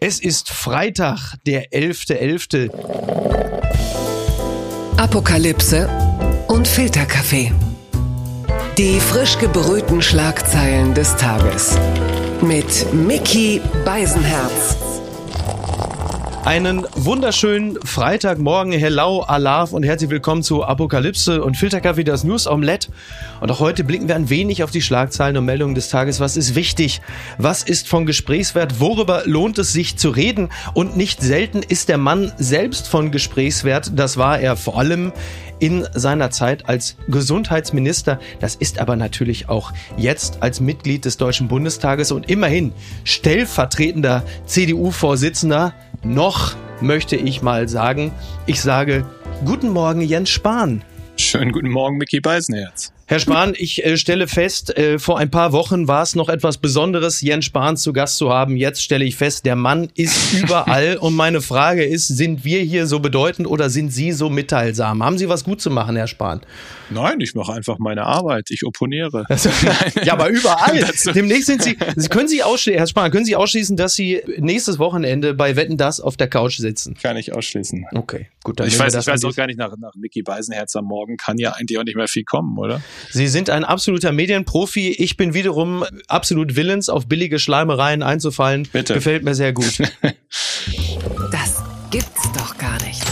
Es ist Freitag, der 11.11. Apokalypse und Filterkaffee. Die frisch gebrühten Schlagzeilen des Tages. Mit Mickey Beisenherz. Einen wunderschönen Freitagmorgen, hello, Alaf und herzlich willkommen zu Apokalypse und Filterkaffee, das News Omelette. Und auch heute blicken wir ein wenig auf die Schlagzeilen und Meldungen des Tages. Was ist wichtig? Was ist von Gesprächswert? Worüber lohnt es sich zu reden? Und nicht selten ist der Mann selbst von Gesprächswert. Das war er vor allem in seiner Zeit als Gesundheitsminister. Das ist aber natürlich auch jetzt als Mitglied des Deutschen Bundestages und immerhin stellvertretender CDU-Vorsitzender. Noch möchte ich mal sagen, ich sage Guten Morgen, Jens Spahn. Schönen guten Morgen, Mickey Beisenherz. Herr Spahn, ich äh, stelle fest, äh, vor ein paar Wochen war es noch etwas Besonderes, Jens Spahn zu Gast zu haben. Jetzt stelle ich fest, der Mann ist überall. und meine Frage ist, sind wir hier so bedeutend oder sind Sie so mitteilsam? Haben Sie was gut zu machen, Herr Spahn? Nein, ich mache einfach meine Arbeit. Ich opponiere. Also, ja, aber überall. Demnächst sind Sie, Sie können Sie ausschließen, Herr Spahn, können Sie ausschließen, dass Sie nächstes Wochenende bei Wetten das auf der Couch sitzen? Kann ich ausschließen. Okay, gut. Dann ich weiß, ich weiß auch gar nicht, nach, nach Mickey Beisenherz am Morgen kann ja eigentlich auch nicht mehr viel kommen, oder? Sie sind ein absoluter Medienprofi. Ich bin wiederum absolut willens, auf billige Schleimereien einzufallen. Bitte. Gefällt mir sehr gut. Das gibt's doch gar nicht.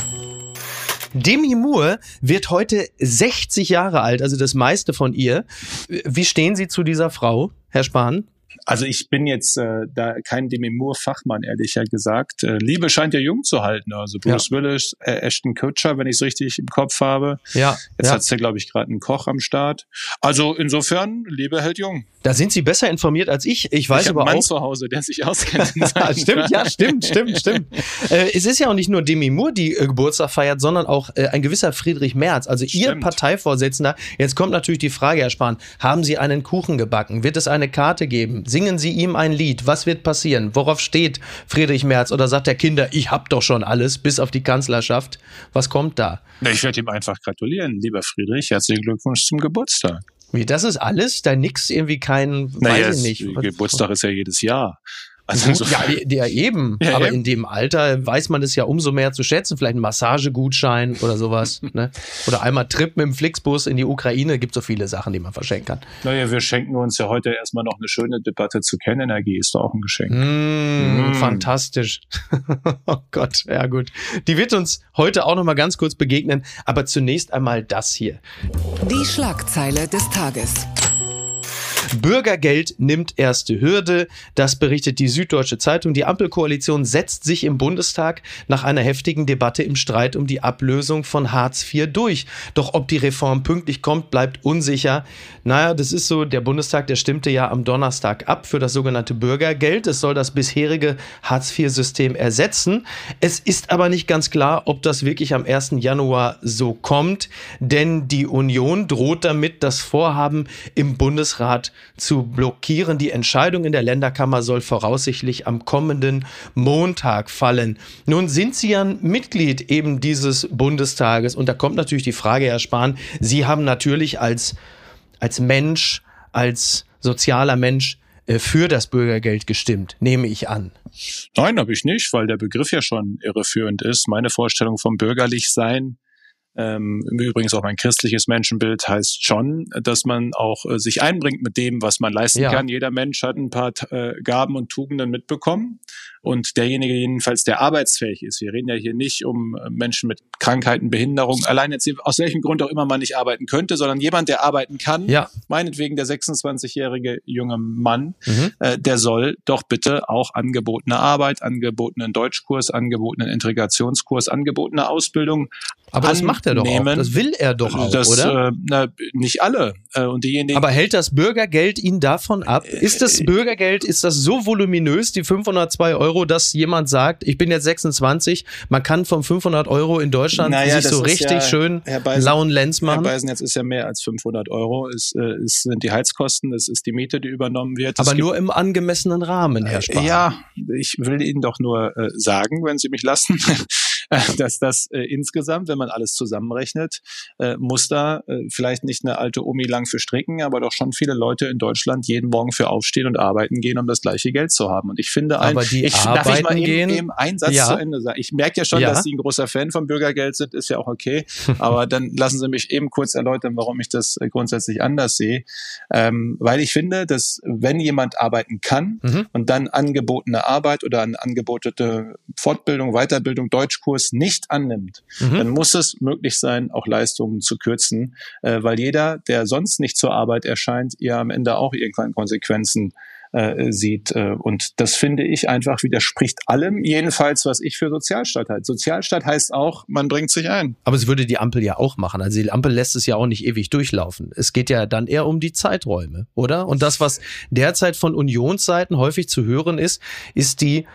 Demi Moore wird heute 60 Jahre alt, also das meiste von ihr. Wie stehen Sie zu dieser Frau, Herr Spahn? Also ich bin jetzt äh, da kein Demi Moore-Fachmann, ehrlicher gesagt. Äh, Liebe scheint ja jung zu halten. Also Bruce ja. Willis, äh, Ashton Kutcher, wenn ich es richtig im Kopf habe. Ja. Jetzt ja. hat's ja, glaube ich, gerade einen Koch am Start. Also insofern, Liebe hält jung. Da sind Sie besser informiert als ich. Ich weiß ich aber einen Mann auch. zu Hause, der sich auskennt. stimmt, ja, stimmt, stimmt, stimmt. äh, es ist ja auch nicht nur Demi Moore, die äh, Geburtstag feiert, sondern auch äh, ein gewisser Friedrich Merz, also Stimmt. Ihr Parteivorsitzender. Jetzt kommt natürlich die Frage, Herr Spahn, haben Sie einen Kuchen gebacken? Wird es eine Karte geben? Singen Sie ihm ein Lied? Was wird passieren? Worauf steht Friedrich Merz? Oder sagt der Kinder, ich hab doch schon alles, bis auf die Kanzlerschaft? Was kommt da? Ich werde ihm einfach gratulieren, lieber Friedrich. Herzlichen Glückwunsch zum Geburtstag. Wie, das ist alles? Da nix irgendwie kein, Naja, weiß ich nicht. Geburtstag ist ja jedes Jahr. Also insofern- ja, der eben. Ja, aber eben. in dem Alter weiß man es ja umso mehr zu schätzen. Vielleicht ein Massagegutschein oder sowas. ne? Oder einmal Trip mit dem Flixbus in die Ukraine. Gibt so viele Sachen, die man verschenken kann. Naja, wir schenken uns ja heute erstmal noch eine schöne Debatte zu Kernenergie. Ist doch auch ein Geschenk. Mm, Mm. Fantastisch. oh Gott, ja gut. Die wird uns heute auch noch mal ganz kurz begegnen. Aber zunächst einmal das hier. Die Schlagzeile des Tages. Bürgergeld nimmt erste Hürde. Das berichtet die Süddeutsche Zeitung. Die Ampelkoalition setzt sich im Bundestag nach einer heftigen Debatte im Streit um die Ablösung von Hartz IV durch. Doch ob die Reform pünktlich kommt, bleibt unsicher. Naja, das ist so, der Bundestag, der stimmte ja am Donnerstag ab für das sogenannte Bürgergeld. Es soll das bisherige Hartz IV-System ersetzen. Es ist aber nicht ganz klar, ob das wirklich am 1. Januar so kommt, denn die Union droht damit, das Vorhaben im Bundesrat zu blockieren. Die Entscheidung in der Länderkammer soll voraussichtlich am kommenden Montag fallen. Nun sind Sie ja ein Mitglied eben dieses Bundestages und da kommt natürlich die Frage, Herr Spahn, Sie haben natürlich als, als Mensch, als sozialer Mensch äh, für das Bürgergeld gestimmt, nehme ich an. Nein, habe ich nicht, weil der Begriff ja schon irreführend ist. Meine Vorstellung vom Bürgerlichsein, ähm, übrigens auch mein christliches Menschenbild, heißt schon, dass man auch äh, sich einbringt mit dem, was man leisten Ja. kann. Jeder Mensch hat ein paar äh, Gaben und Tugenden mitbekommen. Und derjenige jedenfalls, der arbeitsfähig ist, wir reden ja hier nicht um äh, Menschen mit Krankheiten, Behinderung, allein jetzt aus welchem Grund auch immer man nicht arbeiten könnte, sondern jemand, der arbeiten kann, Ja. meinetwegen der 26-jährige junge Mann, Mhm. äh, der soll doch bitte auch angebotene Arbeit, angebotenen Deutschkurs, angebotenen Integrationskurs, angebotene Ausbildung Aber das macht er doch auch. annehmen. Das will er doch auch, das, oder? Äh, na, nicht alle. Äh, und diejenigen, Aber hält das Bürgergeld ihn davon ab? Ist das Bürgergeld, ist das so voluminös, die 502 Euro, dass jemand sagt, ich bin jetzt 26, man kann von 500 Euro in Deutschland Naja, sich so richtig ja- schön Herr Beisen- lauen Lenz Herr machen? Beisen, jetzt ist ja mehr als 500 Euro. Es, äh, es sind die Heizkosten, es ist die Miete, die übernommen wird. Aber nur im angemessenen Rahmen, Herr Spahn. Ja, ich will Ihnen doch nur äh, sagen, wenn Sie mich lassen, dass das äh, insgesamt, wenn man alles zusammenrechnet, äh, muss da äh, vielleicht nicht eine alte Omi lang für stricken, aber doch schon viele Leute in Deutschland jeden Morgen für aufstehen und arbeiten gehen, um das gleiche Geld zu haben. Und ich finde, ein, Aber die ich, darf ich mal eben, gehen? eben einen Satz Ja. zu Ende sagen? Ich merke ja schon, Ja. dass Sie ein großer Fan vom Bürgergeld sind, ist ja auch okay. Aber dann lassen Sie mich eben kurz erläutern, warum ich das äh, grundsätzlich anders sehe. Ähm, weil ich finde, dass wenn jemand arbeiten kann Mhm. und dann angebotene Arbeit oder eine angebotene Fortbildung, Weiterbildung, Deutschkurs nicht annimmt, Mhm. dann muss es möglich sein, auch Leistungen zu kürzen, äh, weil jeder, der sonst nicht zur Arbeit erscheint, ja am Ende auch irgendwann Konsequenzen äh, sieht. Äh, und das finde ich einfach widerspricht allem, jedenfalls, was ich für Sozialstaat halte. Sozialstaat heißt auch, man bringt sich ein. Aber es würde die Ampel ja auch machen. Also die Ampel lässt es ja auch nicht ewig durchlaufen. Es geht ja dann eher um die Zeiträume, oder? Und das, was derzeit von Unionsseiten häufig zu hören ist, ist die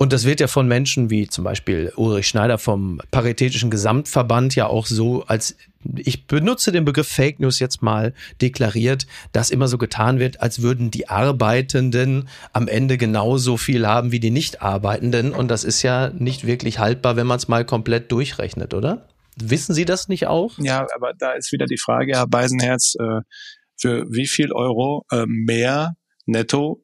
und das wird ja von Menschen wie zum Beispiel Ulrich Schneider vom Paritätischen Gesamtverband ja auch so als, ich benutze den Begriff Fake News jetzt mal deklariert, dass immer so getan wird, als würden die Arbeitenden am Ende genauso viel haben wie die Nicht-Arbeitenden. Und das ist ja nicht wirklich haltbar, wenn man es mal komplett durchrechnet, oder? Wissen Sie das nicht auch? Ja, aber da ist wieder die Frage, Herr Beisenherz, äh, für wie viel Euro äh, mehr netto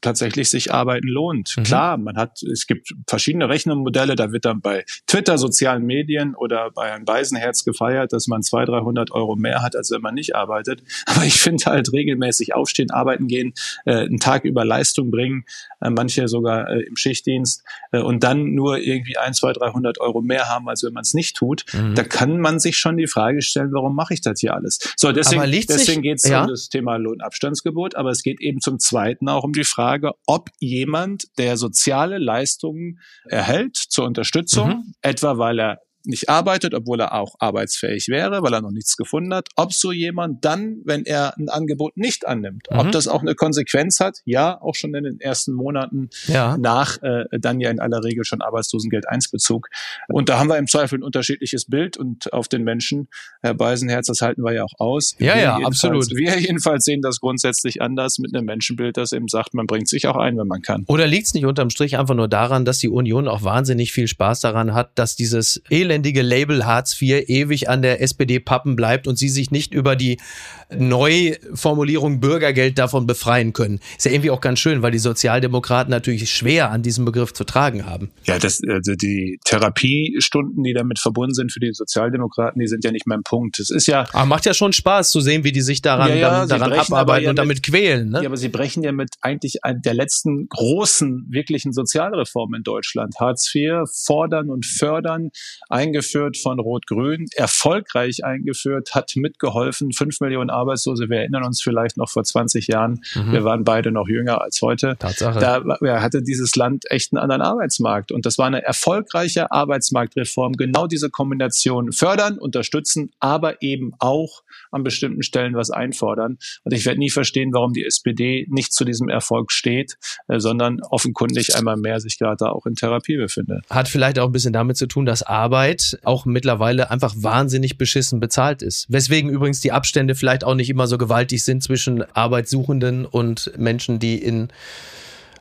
tatsächlich sich arbeiten lohnt. Mhm. Klar, man hat, es gibt verschiedene Rechnungsmodelle, da wird dann bei Twitter, sozialen Medien oder bei Herrn Beisenherz gefeiert, dass man 200, 300 Euro mehr hat, als wenn man nicht arbeitet. Aber ich finde halt regelmäßig aufstehen, arbeiten gehen, äh, einen Tag über Leistung bringen, äh, manche sogar äh, im Schichtdienst äh, und dann nur irgendwie ein, zwei, 300 Euro mehr haben, als wenn man es nicht tut. Mhm. Da kann man sich schon die Frage stellen, warum mache ich das hier alles? So, deswegen, deswegen geht es ja? um das Thema Lohnabstandsgebot, aber es geht eben zum Zweiten auch um die Frage, ob jemand, der soziale Leistungen erhält zur Unterstützung, Mhm. etwa weil er nicht arbeitet, obwohl er auch arbeitsfähig wäre, weil er noch nichts gefunden hat, ob so jemand dann, wenn er ein Angebot nicht annimmt, Mhm. ob das auch eine Konsequenz hat, ja, auch schon in den ersten Monaten Ja. nach äh, dann ja in aller Regel schon Arbeitslosengeld 1 Bezug. Und da haben wir im Zweifel ein unterschiedliches Bild und auf den Menschen, Herr Beisenherz, das halten wir ja auch aus. Ja, Wir ja, absolut. Wir jedenfalls sehen das grundsätzlich anders mit einem Menschenbild, das eben sagt, man bringt sich auch ein, wenn man kann. Oder liegt es nicht unterm Strich einfach nur daran, dass die Union auch wahnsinnig viel Spaß daran hat, dass dieses elendige Label Hartz IV ewig an der SPD pappen bleibt und sie sich nicht über die Neuformulierung Bürgergeld davon befreien können? Ist ja irgendwie auch ganz schön, weil die Sozialdemokraten natürlich schwer an diesem Begriff zu tragen haben. Ja, das, also die Therapiestunden, die damit verbunden sind für die Sozialdemokraten, die sind ja nicht mehr im Punkt. Es ist ja, Aber macht ja schon Spaß zu sehen, wie die sich daran, Ja, ja, dann, daran abarbeiten ja und damit quälen. Ne? Ja, aber sie brechen ja mit eigentlich ein- der letzten großen, wirklichen Sozialreform in Deutschland. Hartz IV fordern und fördern, eingeführt von Rot-Grün, erfolgreich eingeführt, hat mitgeholfen. Fünf Millionen Arbeitslose, wir erinnern uns vielleicht noch vor 20 Jahren, wir waren beide noch jünger als heute. Tatsache. Da ja, hatte dieses Land echt einen anderen Arbeitsmarkt. Und das war eine erfolgreiche Arbeitsmarktreform. Genau diese Kombination fördern, unterstützen, aber eben auch an bestimmten Stellen was einfordern. Und ich werde nie verstehen, warum die SPD nicht zu diesem Erfolg steht, äh, sondern offenkundig einmal mehr sich gerade auch in Therapie befindet. Hat vielleicht auch ein bisschen damit zu tun, dass Arbeit auch mittlerweile einfach wahnsinnig beschissen bezahlt ist. Weswegen übrigens die Abstände vielleicht auch nicht immer so gewaltig sind zwischen Arbeitssuchenden und Menschen, die in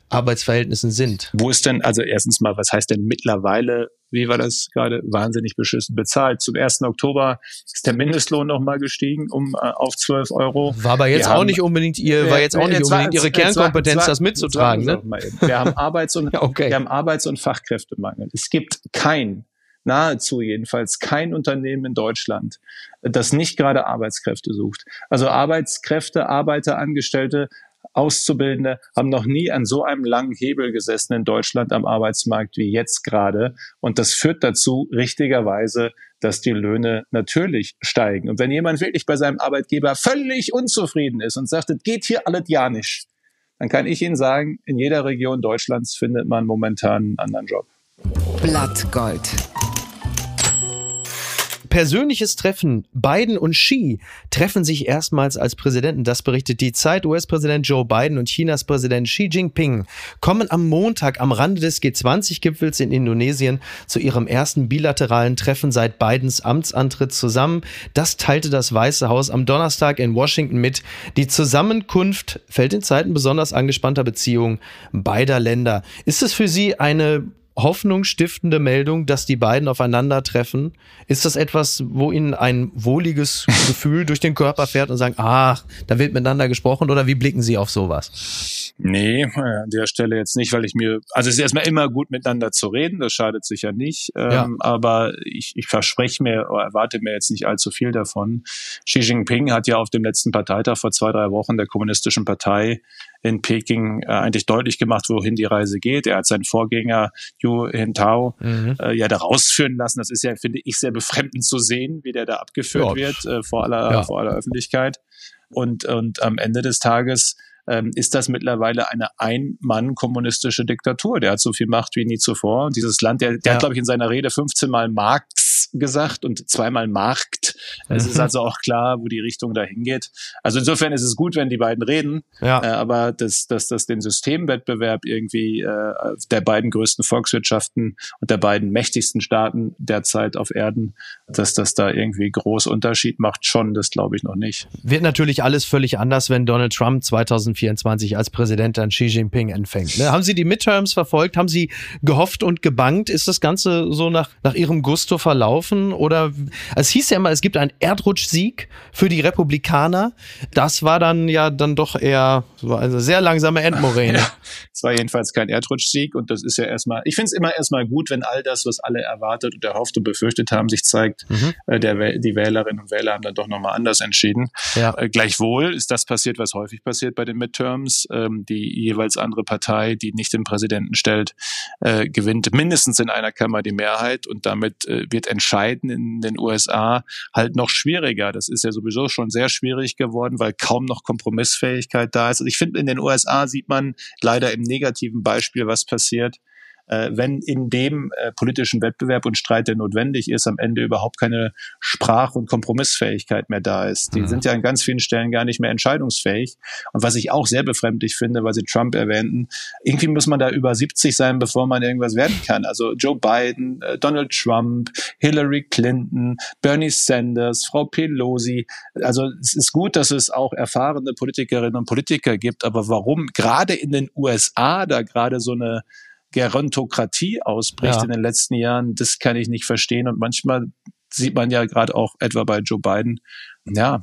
Arbeitsverhältnissen sind. Wo ist denn, also erstens mal, was heißt denn mittlerweile, wie war das gerade, wahnsinnig beschissen bezahlt? Zum 1. Oktober ist der Mindestlohn nochmal gestiegen um äh, auf 12 Euro. War aber jetzt Wir auch haben- nicht unbedingt ihr, war jetzt auch nicht Jetzt war- unbedingt ihre war- Kernkompetenz, jetzt war- das mitzutragen, ne? Wir haben Arbeits- und, okay. wir haben Arbeits- und Fachkräftemangel. Es gibt kein, nahezu jedenfalls kein Unternehmen in Deutschland, das nicht gerade Arbeitskräfte sucht. Also Arbeitskräfte, Arbeiter, Angestellte, Auszubildende haben noch nie an so einem langen Hebel gesessen in Deutschland am Arbeitsmarkt wie jetzt gerade. Und das führt dazu, richtigerweise, dass die Löhne natürlich steigen. Und wenn jemand wirklich bei seinem Arbeitgeber völlig unzufrieden ist und sagt, es geht hier alles ja nicht, dann kann ich Ihnen sagen, in jeder Region Deutschlands findet man momentan einen anderen Job. Blattgold. Persönliches Treffen. Biden und Xi treffen sich erstmals als Präsidenten. Das berichtet die Zeit. US-Präsident Joe Biden und Chinas Präsident Xi Jinping kommen am Montag am Rande des G20-Gipfels in Indonesien zu ihrem ersten bilateralen Treffen seit Bidens Amtsantritt zusammen. Das teilte das Weiße Haus am Donnerstag in Washington mit. Die Zusammenkunft fällt in Zeiten besonders angespannter Beziehungen beider Länder. Ist es für Sie eine hoffnungsstiftende Meldung, dass die beiden aufeinandertreffen? Ist das etwas, wo Ihnen ein wohliges Gefühl durch den Körper fährt und sagen, ach, da wird miteinander gesprochen oder wie blicken Sie auf sowas? Nee, an der Stelle jetzt nicht, weil ich mir, also es ist erstmal immer gut miteinander zu reden, das schadet sicher nicht, ja. ähm, aber ich, ich verspreche mir oder erwarte mir jetzt nicht allzu viel davon. Xi Jinping hat ja auf dem letzten Parteitag vor zwei, drei Wochen der Kommunistischen Partei in Peking äh, eigentlich deutlich gemacht, wohin die Reise geht. Er hat seinen Vorgänger Yu Hintao mhm. äh, ja da rausführen lassen. Das ist ja, finde ich, sehr befremdend zu sehen, wie der da abgeführt ja. wird äh, vor aller, ja. vor aller Öffentlichkeit. Und, und am Ende des Tages ähm, ist das mittlerweile eine Ein-Mann-kommunistische Diktatur. Der hat so viel Macht wie nie zuvor. Und dieses Land, der, der ja. hat, glaube ich, in seiner Rede 15 Mal Marx gesagt und zweimal Markt. Es mhm. ist also auch klar, wo die Richtung dahin geht. Also insofern ist es gut, wenn die beiden reden, ja. äh, aber dass das, das den Systemwettbewerb irgendwie äh, der beiden größten Volkswirtschaften und der beiden mächtigsten Staaten derzeit auf Erden, dass das da irgendwie groß Unterschied macht, schon, das glaube ich noch nicht. Wird natürlich alles völlig anders, wenn Donald Trump 2024 als Präsident dann Xi Jinping empfängt. Ne? Haben Sie die Midterms verfolgt? Haben Sie gehofft und gebangt? Ist das Ganze so nach, nach Ihrem Gusto verlaufen? Oder es hieß ja immer, es gibt einen Erdrutschsieg für die Republikaner. Das war dann ja dann doch eher so eine sehr langsame Endmoräne. Ja, es war jedenfalls kein Erdrutschsieg und das ist ja erstmal, ich finde es immer erstmal gut, wenn all das, was alle erwartet und erhofft und befürchtet haben, sich zeigt. Mhm. Äh, der, die Wählerinnen und Wähler haben dann doch nochmal anders entschieden. Ja. Äh, gleichwohl ist das passiert, was häufig passiert bei den Midterms. Ähm, die jeweils andere Partei, die nicht den Präsidenten stellt, äh, gewinnt mindestens in einer Kammer die Mehrheit und damit wird entscheiden in den USA halt noch schwieriger. Das ist ja sowieso schon sehr schwierig geworden, weil kaum noch Kompromissfähigkeit da ist. Also ich finde, in den USA sieht man leider im negativen Beispiel, was passiert, äh, wenn in dem äh, politischen Wettbewerb und Streit, der notwendig ist, am Ende überhaupt keine Sprach- und Kompromissfähigkeit mehr da ist. Die mhm. sind ja an ganz vielen Stellen gar nicht mehr entscheidungsfähig. Und was ich auch sehr befremdlich finde, weil Sie Trump erwähnten, irgendwie muss man da über 70 sein, bevor man irgendwas werden kann. Also Joe Biden, äh, Donald Trump, Hillary Clinton, Bernie Sanders, Frau Pelosi. Also es ist gut, dass es auch erfahrene Politikerinnen und Politiker gibt, aber warum gerade in den USA da gerade so eine Gerontokratie ausbricht ja. in den letzten Jahren, das kann ich nicht verstehen. Und manchmal sieht man ja gerade auch etwa bei Joe Biden, ja,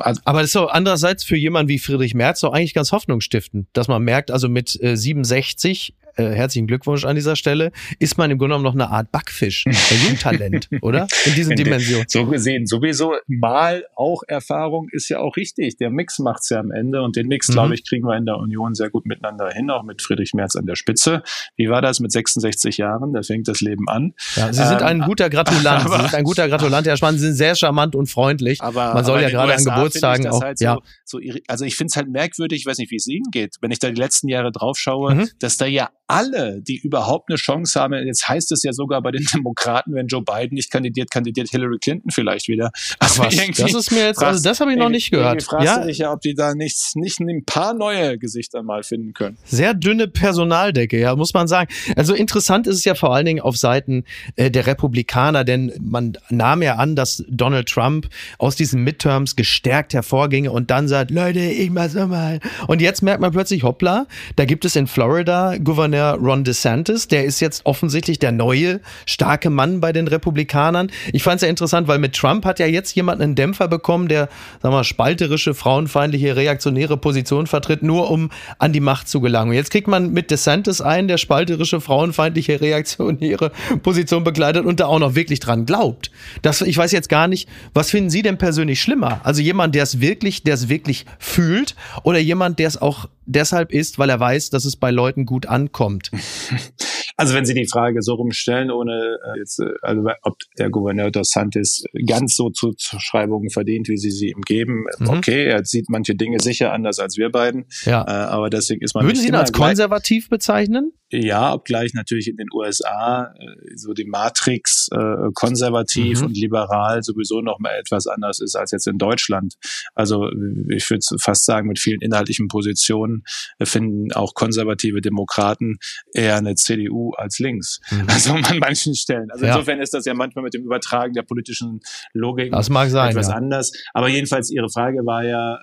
also aber das ist so andererseits für jemanden wie Friedrich Merz doch eigentlich ganz hoffnungsstiftend, dass man merkt, also mit äh, 67 äh, herzlichen Glückwunsch an dieser Stelle, ist man im Grunde genommen noch eine Art Backfisch, ein Jungtalent, oder? In diesen Dimensionen. So gesehen, sowieso mal auch Erfahrung ist ja auch richtig. Der Mix macht's ja am Ende und den Mix, mhm. glaube ich, kriegen wir in der Union sehr gut miteinander hin, auch mit Friedrich Merz an der Spitze. Wie war das mit 66 Jahren? Da fängt das Leben an. Ja, Sie sind ähm, ein guter Gratulant. Aber, Sie sind ein guter Gratulant, Herr Spahn. Sie sind sehr charmant und freundlich. Aber, man soll ja gerade an Geburtstagen auch. Halt ja. So, so, also ich finde es halt merkwürdig, ich weiß nicht, wie es Ihnen geht, wenn ich da die letzten Jahre drauf schaue, mhm. dass da ja alle, die überhaupt eine Chance haben, jetzt heißt es ja sogar bei den Demokraten, wenn Joe Biden nicht kandidiert, kandidiert Hillary Clinton vielleicht wieder. Also was, das ist mir jetzt, also das habe ich noch nicht gehört. Fragst ja. du dich ja, ob die da nicht, nicht ein paar neue Gesichter mal finden können. Sehr dünne Personaldecke, ja, muss man sagen. Also interessant ist es ja vor allen Dingen auf Seiten äh, der Republikaner, denn man nahm ja an, dass Donald Trump aus diesen Midterms gestärkt hervorginge und dann sagt, Leute, ich mach's nochmal. Und jetzt merkt man plötzlich, hoppla, da gibt es in Florida Gouverneur Gouverneur Ron DeSantis. Der ist jetzt offensichtlich der neue starke Mann bei den Republikanern. Ich fand es ja interessant, weil mit Trump hat ja jetzt jemand einen Dämpfer bekommen, der, sagen wir, spalterische, frauenfeindliche, reaktionäre Position vertritt, nur um an die Macht zu gelangen. Jetzt kriegt man mit DeSantis einen, der spalterische, frauenfeindliche, reaktionäre Position begleitet und da auch noch wirklich dran glaubt. Das, ich weiß jetzt gar nicht, was finden Sie denn persönlich schlimmer? Also jemand, der es wirklich, der es wirklich fühlt oder jemand, der es auch deshalb ist, weil er weiß, dass es bei Leuten gut ankommt. Also wenn Sie die Frage so rumstellen, ohne äh, jetzt, äh, also ob der Gouverneur dos Santis ganz so Zuschreibungen verdient, wie Sie sie ihm geben, mhm. okay, er sieht manche Dinge sicher anders als wir beiden. Ja. Äh, aber deswegen ist man. Würden Sie ihn als konservativ bezeichnen? Ja, obgleich natürlich in den USA äh, so die Matrix äh, konservativ mhm. und liberal sowieso noch mal etwas anders ist als jetzt in Deutschland. Also ich würde fast sagen, mit vielen inhaltlichen Positionen finden auch konservative Demokraten eher eine CDU als links. Mhm. Also an manchen Stellen. Also ja. insofern ist das ja manchmal mit dem Übertragen der politischen Logik das mag sein, etwas ja. anders. Aber jedenfalls Ihre Frage war ja, äh,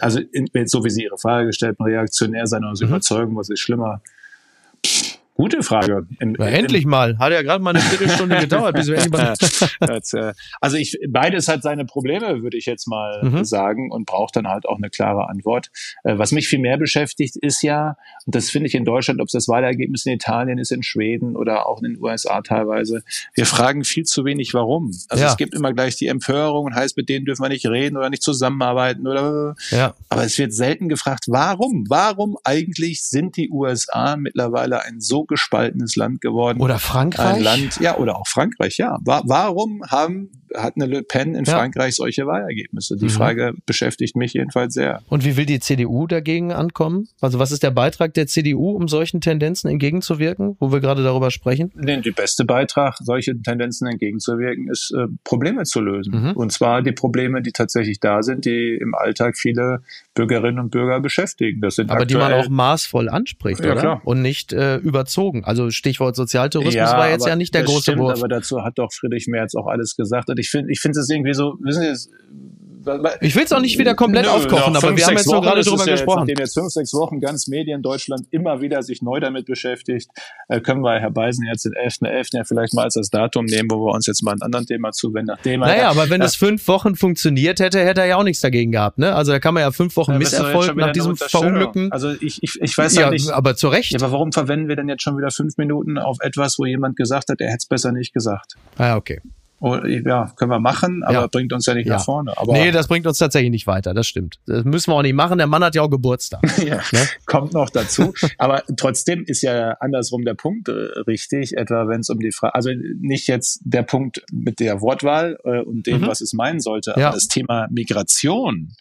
also in, so wie Sie Ihre Frage gestellt haben, reaktionär sein oder mhm. überzeugen, was ist schlimmer? Gute Frage. In, ja, endlich mal. Hat ja gerade mal eine Viertelstunde gedauert, bis wir endlich mal. Äh, also ich, beides hat seine Probleme, würde ich jetzt mal mhm. sagen, und braucht dann halt auch eine klare Antwort. Äh, was mich viel mehr beschäftigt, ist ja, und das finde ich in Deutschland, ob es das Wahlergebnis in Italien ist, in Schweden oder auch in den USA teilweise, wir fragen viel zu wenig, warum. Also ja. es gibt immer gleich die Empörung und heißt, mit denen dürfen wir nicht reden oder nicht zusammenarbeiten oder. Ja. Aber es wird selten gefragt, warum? Warum eigentlich sind die USA mittlerweile ein so gespaltenes Land geworden. Oder Frankreich? Ein Land, ja, oder auch Frankreich, ja. Warum haben hat eine Le Pen in ja. Frankreich solche Wahlergebnisse? Die mhm. Frage beschäftigt mich jedenfalls sehr. Und wie will die CDU dagegen ankommen? Also was ist der Beitrag der CDU, um solchen Tendenzen entgegenzuwirken, wo wir gerade darüber sprechen? Nee, der beste Beitrag, solchen Tendenzen entgegenzuwirken, ist äh, Probleme zu lösen. Mhm. Und zwar die Probleme, die tatsächlich da sind, die im Alltag viele Bürgerinnen und Bürger beschäftigen. Das sind Aber die man auch maßvoll anspricht, ja, oder? Klar. Und nicht äh, überzogen. Also Stichwort Sozialtourismus ja, war jetzt ja nicht der große stimmt, Wurf. Aber dazu hat doch Friedrich Merz auch alles gesagt. Und ich finde, ich finde es irgendwie so, wissen Sie, ich will es auch nicht wieder komplett Nö, aufkochen, aber fünf, wir haben jetzt nur gerade drüber gesprochen. Nachdem jetzt fünf, sechs Wochen ganz Medien Deutschland immer wieder sich neu damit beschäftigt, äh, können wir Herr Beisen jetzt den 11.11. .11. ja vielleicht mal als das Datum nehmen, wo wir uns jetzt mal ein anderen Thema zuwenden. Nachdem naja, aber wenn es fünf Wochen funktioniert hätte, hätte er ja auch nichts dagegen gehabt. Ne? Also da kann man ja fünf Wochen ja, Misserfolg nach diesem Verunglücken. Also ich, ich, ich weiß ja, nicht. Aber zu Recht. Ja, aber warum verwenden wir denn jetzt schon wieder fünf Minuten auf etwas, wo jemand gesagt hat, er hätte es besser nicht gesagt? Ah, okay. Ja, können wir machen, aber ja. bringt uns ja nicht ja. nach vorne. Aber nee, das bringt uns tatsächlich nicht weiter, das stimmt. Das müssen wir auch nicht machen. Der Mann hat ja auch Geburtstag. ja, ne? Kommt noch dazu. aber trotzdem ist ja andersrum der Punkt äh, richtig, etwa wenn es um die Frage, also nicht jetzt der Punkt mit der Wortwahl äh, und dem, mhm. was es meinen sollte, aber das Thema Migration,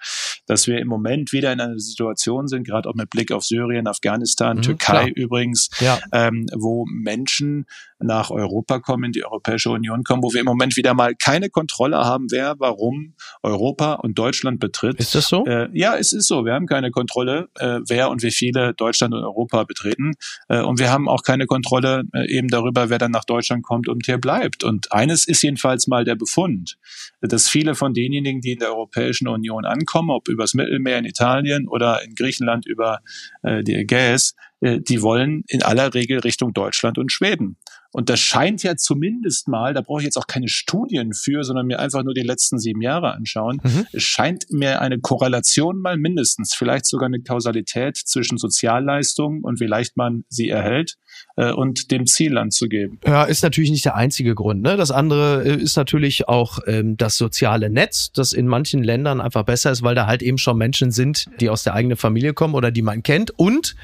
dass wir im Moment wieder in einer Situation sind, gerade auch mit Blick auf Syrien, Afghanistan, mhm, Türkei klar. übrigens, ähm, wo Menschen nach Europa kommen, in die Europäische Union kommen, wo wir im Moment wieder mal keine Kontrolle haben, wer warum Europa und Deutschland betritt. Ist das so? Äh, ja, es ist so. Wir haben keine Kontrolle, äh, wer und wie viele Deutschland und Europa betreten. Äh, und wir haben auch keine Kontrolle äh, eben darüber, wer dann nach Deutschland kommt und hier bleibt. Und eines ist jedenfalls mal der Befund, dass viele von denjenigen, die in der Europäischen Union ankommen, ob übers Mittelmeer in Italien oder in Griechenland über äh, die Ägäis, äh, die wollen in aller Regel Richtung Deutschland und Schweden. Und das scheint ja zumindest mal, da brauche ich jetzt auch keine Studien für, sondern mir einfach nur die letzten sieben Jahre anschauen. Mhm. Es scheint mir eine Korrelation mal mindestens, vielleicht sogar eine Kausalität zwischen Sozialleistungen und wie leicht man sie erhält äh, und dem Zielland zu geben. Ja, ist natürlich nicht der einzige Grund. Ne? Das andere äh, ist natürlich auch ähm, das soziale Netz, das in manchen Ländern einfach besser ist, weil da halt eben schon Menschen sind, die aus der eigenen Familie kommen oder die man kennt und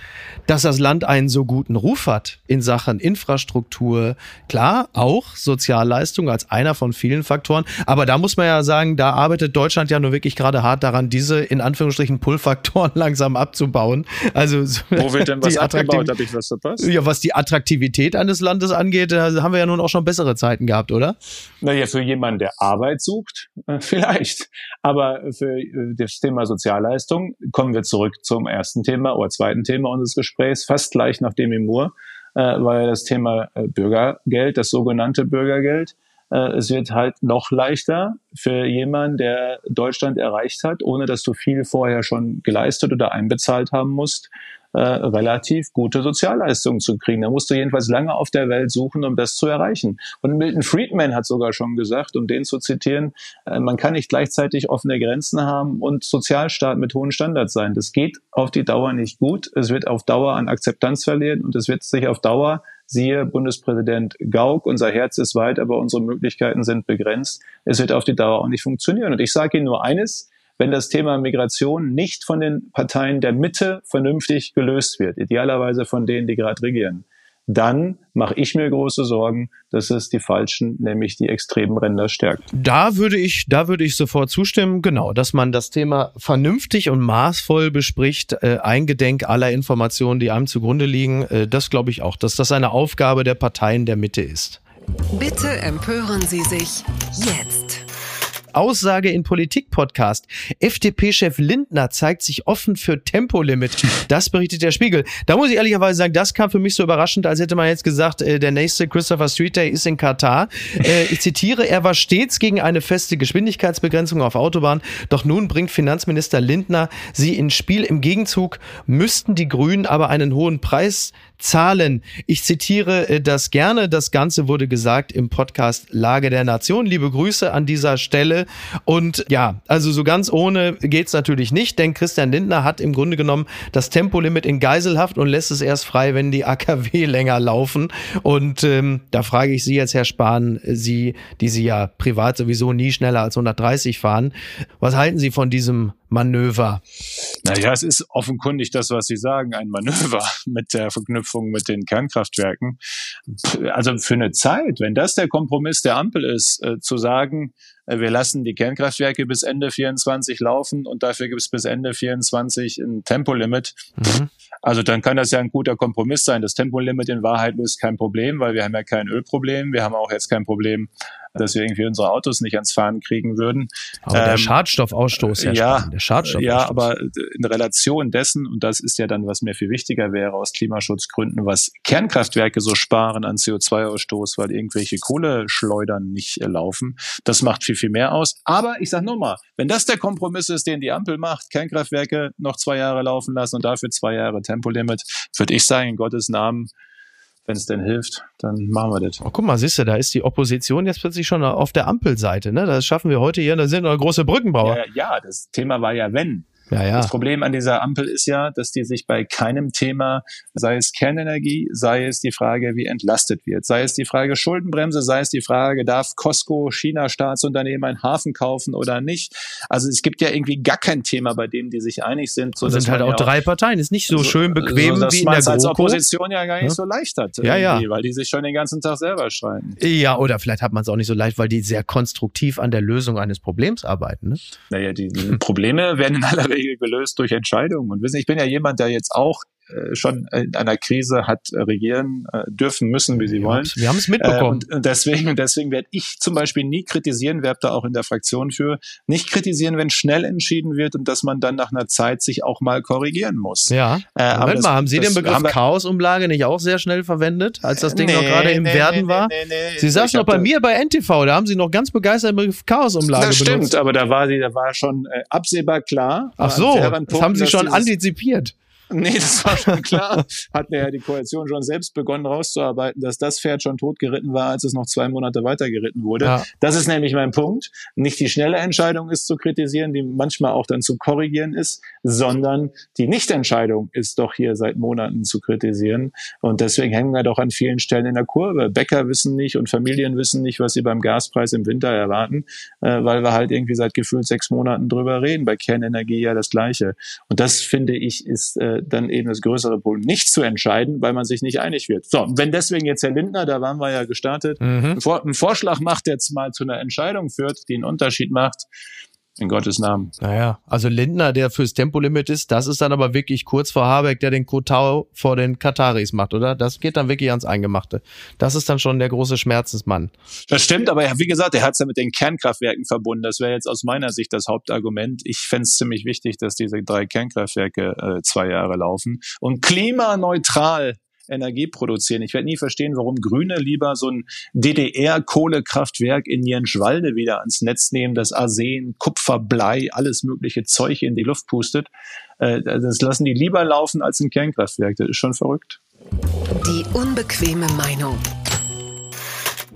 dass das Land einen so guten Ruf hat in Sachen Infrastruktur. Klar, auch Sozialleistung als einer von vielen Faktoren. Aber da muss man ja sagen, da arbeitet Deutschland ja nur wirklich gerade hart daran, diese in Anführungsstrichen Pull-Faktoren langsam abzubauen. Also wo wird denn was abgebaut? Habe ich was verpasst? Ja, was die Attraktivität eines Landes angeht, da haben wir ja nun auch schon bessere Zeiten gehabt, oder? Naja, für jemanden, der Arbeit sucht, äh, vielleicht. Aber für äh, das Thema Sozialleistung kommen wir zurück zum ersten Thema oder zweiten Thema unseres Gesprächs, fast gleich nach dem Imur, äh, war ja das Thema Bürgergeld, das sogenannte Bürgergeld. Es wird halt noch leichter für jemanden, der Deutschland erreicht hat, ohne dass du viel vorher schon geleistet oder einbezahlt haben musst, äh, relativ gute Sozialleistungen zu kriegen. Da musst du jedenfalls lange auf der Welt suchen, um das zu erreichen. Und Milton Friedman hat sogar schon gesagt, um den zu zitieren, äh, man kann nicht gleichzeitig offene Grenzen haben und Sozialstaat mit hohen Standards sein. Das geht auf die Dauer nicht gut. Es wird auf Dauer an Akzeptanz verlieren und es wird sich auf Dauer Siehe Bundespräsident Gauck, unser Herz ist weit, aber unsere Möglichkeiten sind begrenzt. Es wird auf die Dauer auch nicht funktionieren. Und ich sage Ihnen nur eines, wenn das Thema Migration nicht von den Parteien der Mitte vernünftig gelöst wird, idealerweise von denen, die gerade regieren, dann mache ich mir große Sorgen, dass es die falschen, nämlich die extremen Ränder stärkt. Da würde ich, da würde ich sofort zustimmen, genau, dass man das Thema vernünftig und maßvoll bespricht, äh, eingedenk aller Informationen, die einem zugrunde liegen. Äh, das glaube ich auch, dass das eine Aufgabe der Parteien der Mitte ist. Bitte empören Sie sich jetzt. Aussage in Politik-Podcast. FDP-Chef Lindner zeigt sich offen für Tempolimit. Das berichtet der Spiegel. Da muss ich ehrlicherweise sagen, das kam für mich so überraschend, als hätte man jetzt gesagt, äh, der nächste Christopher Street Day ist in Katar. Äh, ich zitiere, er war stets gegen eine feste Geschwindigkeitsbegrenzung auf Autobahn, doch nun bringt Finanzminister Lindner sie ins Spiel. Im Gegenzug müssten die Grünen aber einen hohen Preis Zahlen. Ich zitiere äh, das gerne. Das Ganze wurde gesagt im Podcast Lage der Nation. Liebe Grüße an dieser Stelle. Und ja, also so ganz ohne geht's natürlich nicht, denn Christian Lindner hat im Grunde genommen das Tempolimit in Geiselhaft und lässt es erst frei, wenn die AKW länger laufen. Und ähm, da frage ich Sie jetzt, Herr Spahn, Sie, die Sie ja privat sowieso nie schneller als 130 fahren, was halten Sie von diesem Manöver? Naja, es ist offenkundig das, was Sie sagen, ein Manöver mit der Verknüpfung mit den Kernkraftwerken. Also für eine Zeit, wenn das der Kompromiss der Ampel ist, äh, zu sagen, wir lassen die Kernkraftwerke bis Ende 24 laufen und dafür gibt es bis Ende 24 ein Tempolimit. Mhm. Also dann kann das ja ein guter Kompromiss sein. Das Tempolimit in Wahrheit löst kein Problem, weil wir haben ja kein Ölproblem. Wir haben auch jetzt kein Problem, dass wir irgendwie unsere Autos nicht ans Fahren kriegen würden. Aber ähm, der Schadstoffausstoß, ja, ja, der Schadstoffausstoß. ja, aber in Relation dessen, und das ist ja dann, was mir viel wichtiger wäre aus Klimaschutzgründen, was Kernkraftwerke so sparen an CO2-Ausstoß, weil irgendwelche Kohleschleudern nicht äh, laufen, das macht viel, viel mehr aus. Aber ich sage nochmal, wenn das der Kompromiss ist, den die Ampel macht, Kernkraftwerke noch zwei Jahre laufen lassen und dafür zwei Jahre Tempolimit, würde ich sagen, in Gottes Namen, wenn es denn hilft, dann machen wir das. Oh, guck mal, siehst du, da ist die Opposition jetzt plötzlich schon auf der Ampelseite. Ne? Das schaffen wir heute hier, da sind noch große Brückenbauer. Ja, ja, das Thema war ja wenn. Ja, ja. Das Problem an dieser Ampel ist ja, dass die sich bei keinem Thema, sei es Kernenergie, sei es die Frage, wie entlastet wird, sei es die Frage Schuldenbremse, sei es die Frage, darf Costco, China Staatsunternehmen einen Hafen kaufen oder nicht. Also es gibt ja irgendwie gar kein Thema, bei dem die sich einig sind. So, das sind halt auch, drei Parteien. Ist nicht so, so schön bequem so, wie in der GroKo. als Opposition ja gar nicht ja? so leicht hat. Ja, ja. Weil die sich schon den ganzen Tag selber streiten. Ja, oder vielleicht hat man es auch nicht so leicht, weil die sehr konstruktiv an der Lösung eines Problems arbeiten. Ne? Naja, die, die Probleme werden in aller Regel gelöst durch Entscheidungen. Und wissen, ich bin ja jemand, der jetzt auch schon in einer Krise hat äh, regieren äh, dürfen müssen, wie sie wollen. Wir haben es mitbekommen. Und deswegen, deswegen werde ich zum Beispiel nie kritisieren, werbe da auch in der Fraktion für, nicht kritisieren, wenn schnell entschieden wird und dass man dann nach einer Zeit sich auch mal korrigieren muss. Ja. Äh, Moment das, mal, haben Sie den Begriff Chaosumlage nicht auch sehr schnell verwendet, als das Ding nee, noch gerade im nee, Werden nee, war? Sie saßen noch bei mir bei NTV, da haben Sie noch ganz begeistert den Begriff Chaosumlage das benutzt. Das stimmt, aber da war sie, da war schon äh, absehbar klar. Ach so, das haben Sie schon antizipiert. Nee, das war schon klar. Hat ja die Koalition schon selbst begonnen rauszuarbeiten, dass das Pferd schon totgeritten war, als es noch zwei Monate weiter geritten wurde. Ja. Das ist nämlich mein Punkt. Nicht die schnelle Entscheidung ist zu kritisieren, die manchmal auch dann zu korrigieren ist, sondern die Nichtentscheidung ist doch hier seit Monaten zu kritisieren. Und deswegen hängen wir doch an vielen Stellen in der Kurve. Bäcker wissen nicht und Familien wissen nicht, was sie beim Gaspreis im Winter erwarten, äh, weil wir halt irgendwie seit gefühlt sechs Monaten drüber reden. Bei Kernenergie ja das Gleiche. Und das finde ich ist äh, dann eben das größere Problem, nicht zu entscheiden, weil man sich nicht einig wird. So, wenn deswegen jetzt Herr Lindner, da waren wir ja gestartet, mhm. einen Vorschlag macht, der jetzt mal zu einer Entscheidung führt, die einen Unterschied macht, in Gottes Namen. Naja, also Lindner, der fürs Tempolimit ist, das ist dann aber wirklich kurz vor Habeck, der den Kotau vor den Kataris macht, oder? Das geht dann wirklich ans Eingemachte. Das ist dann schon der große Schmerzensmann. Das stimmt, aber wie gesagt, er hat es ja mit den Kernkraftwerken verbunden. Das wäre jetzt aus meiner Sicht das Hauptargument. Ich fände es ziemlich wichtig, dass diese drei Kernkraftwerke äh, zwei Jahre laufen und klimaneutral Energie produzieren. Ich werde nie verstehen, warum Grüne lieber so ein DDR-Kohlekraftwerk in Jenschwalde wieder ans Netz nehmen, das Arsen, Kupfer, Blei, alles mögliche Zeug in die Luft pustet. Äh, das lassen die lieber laufen als ein Kernkraftwerk. Das ist schon verrückt. Die unbequeme Meinung.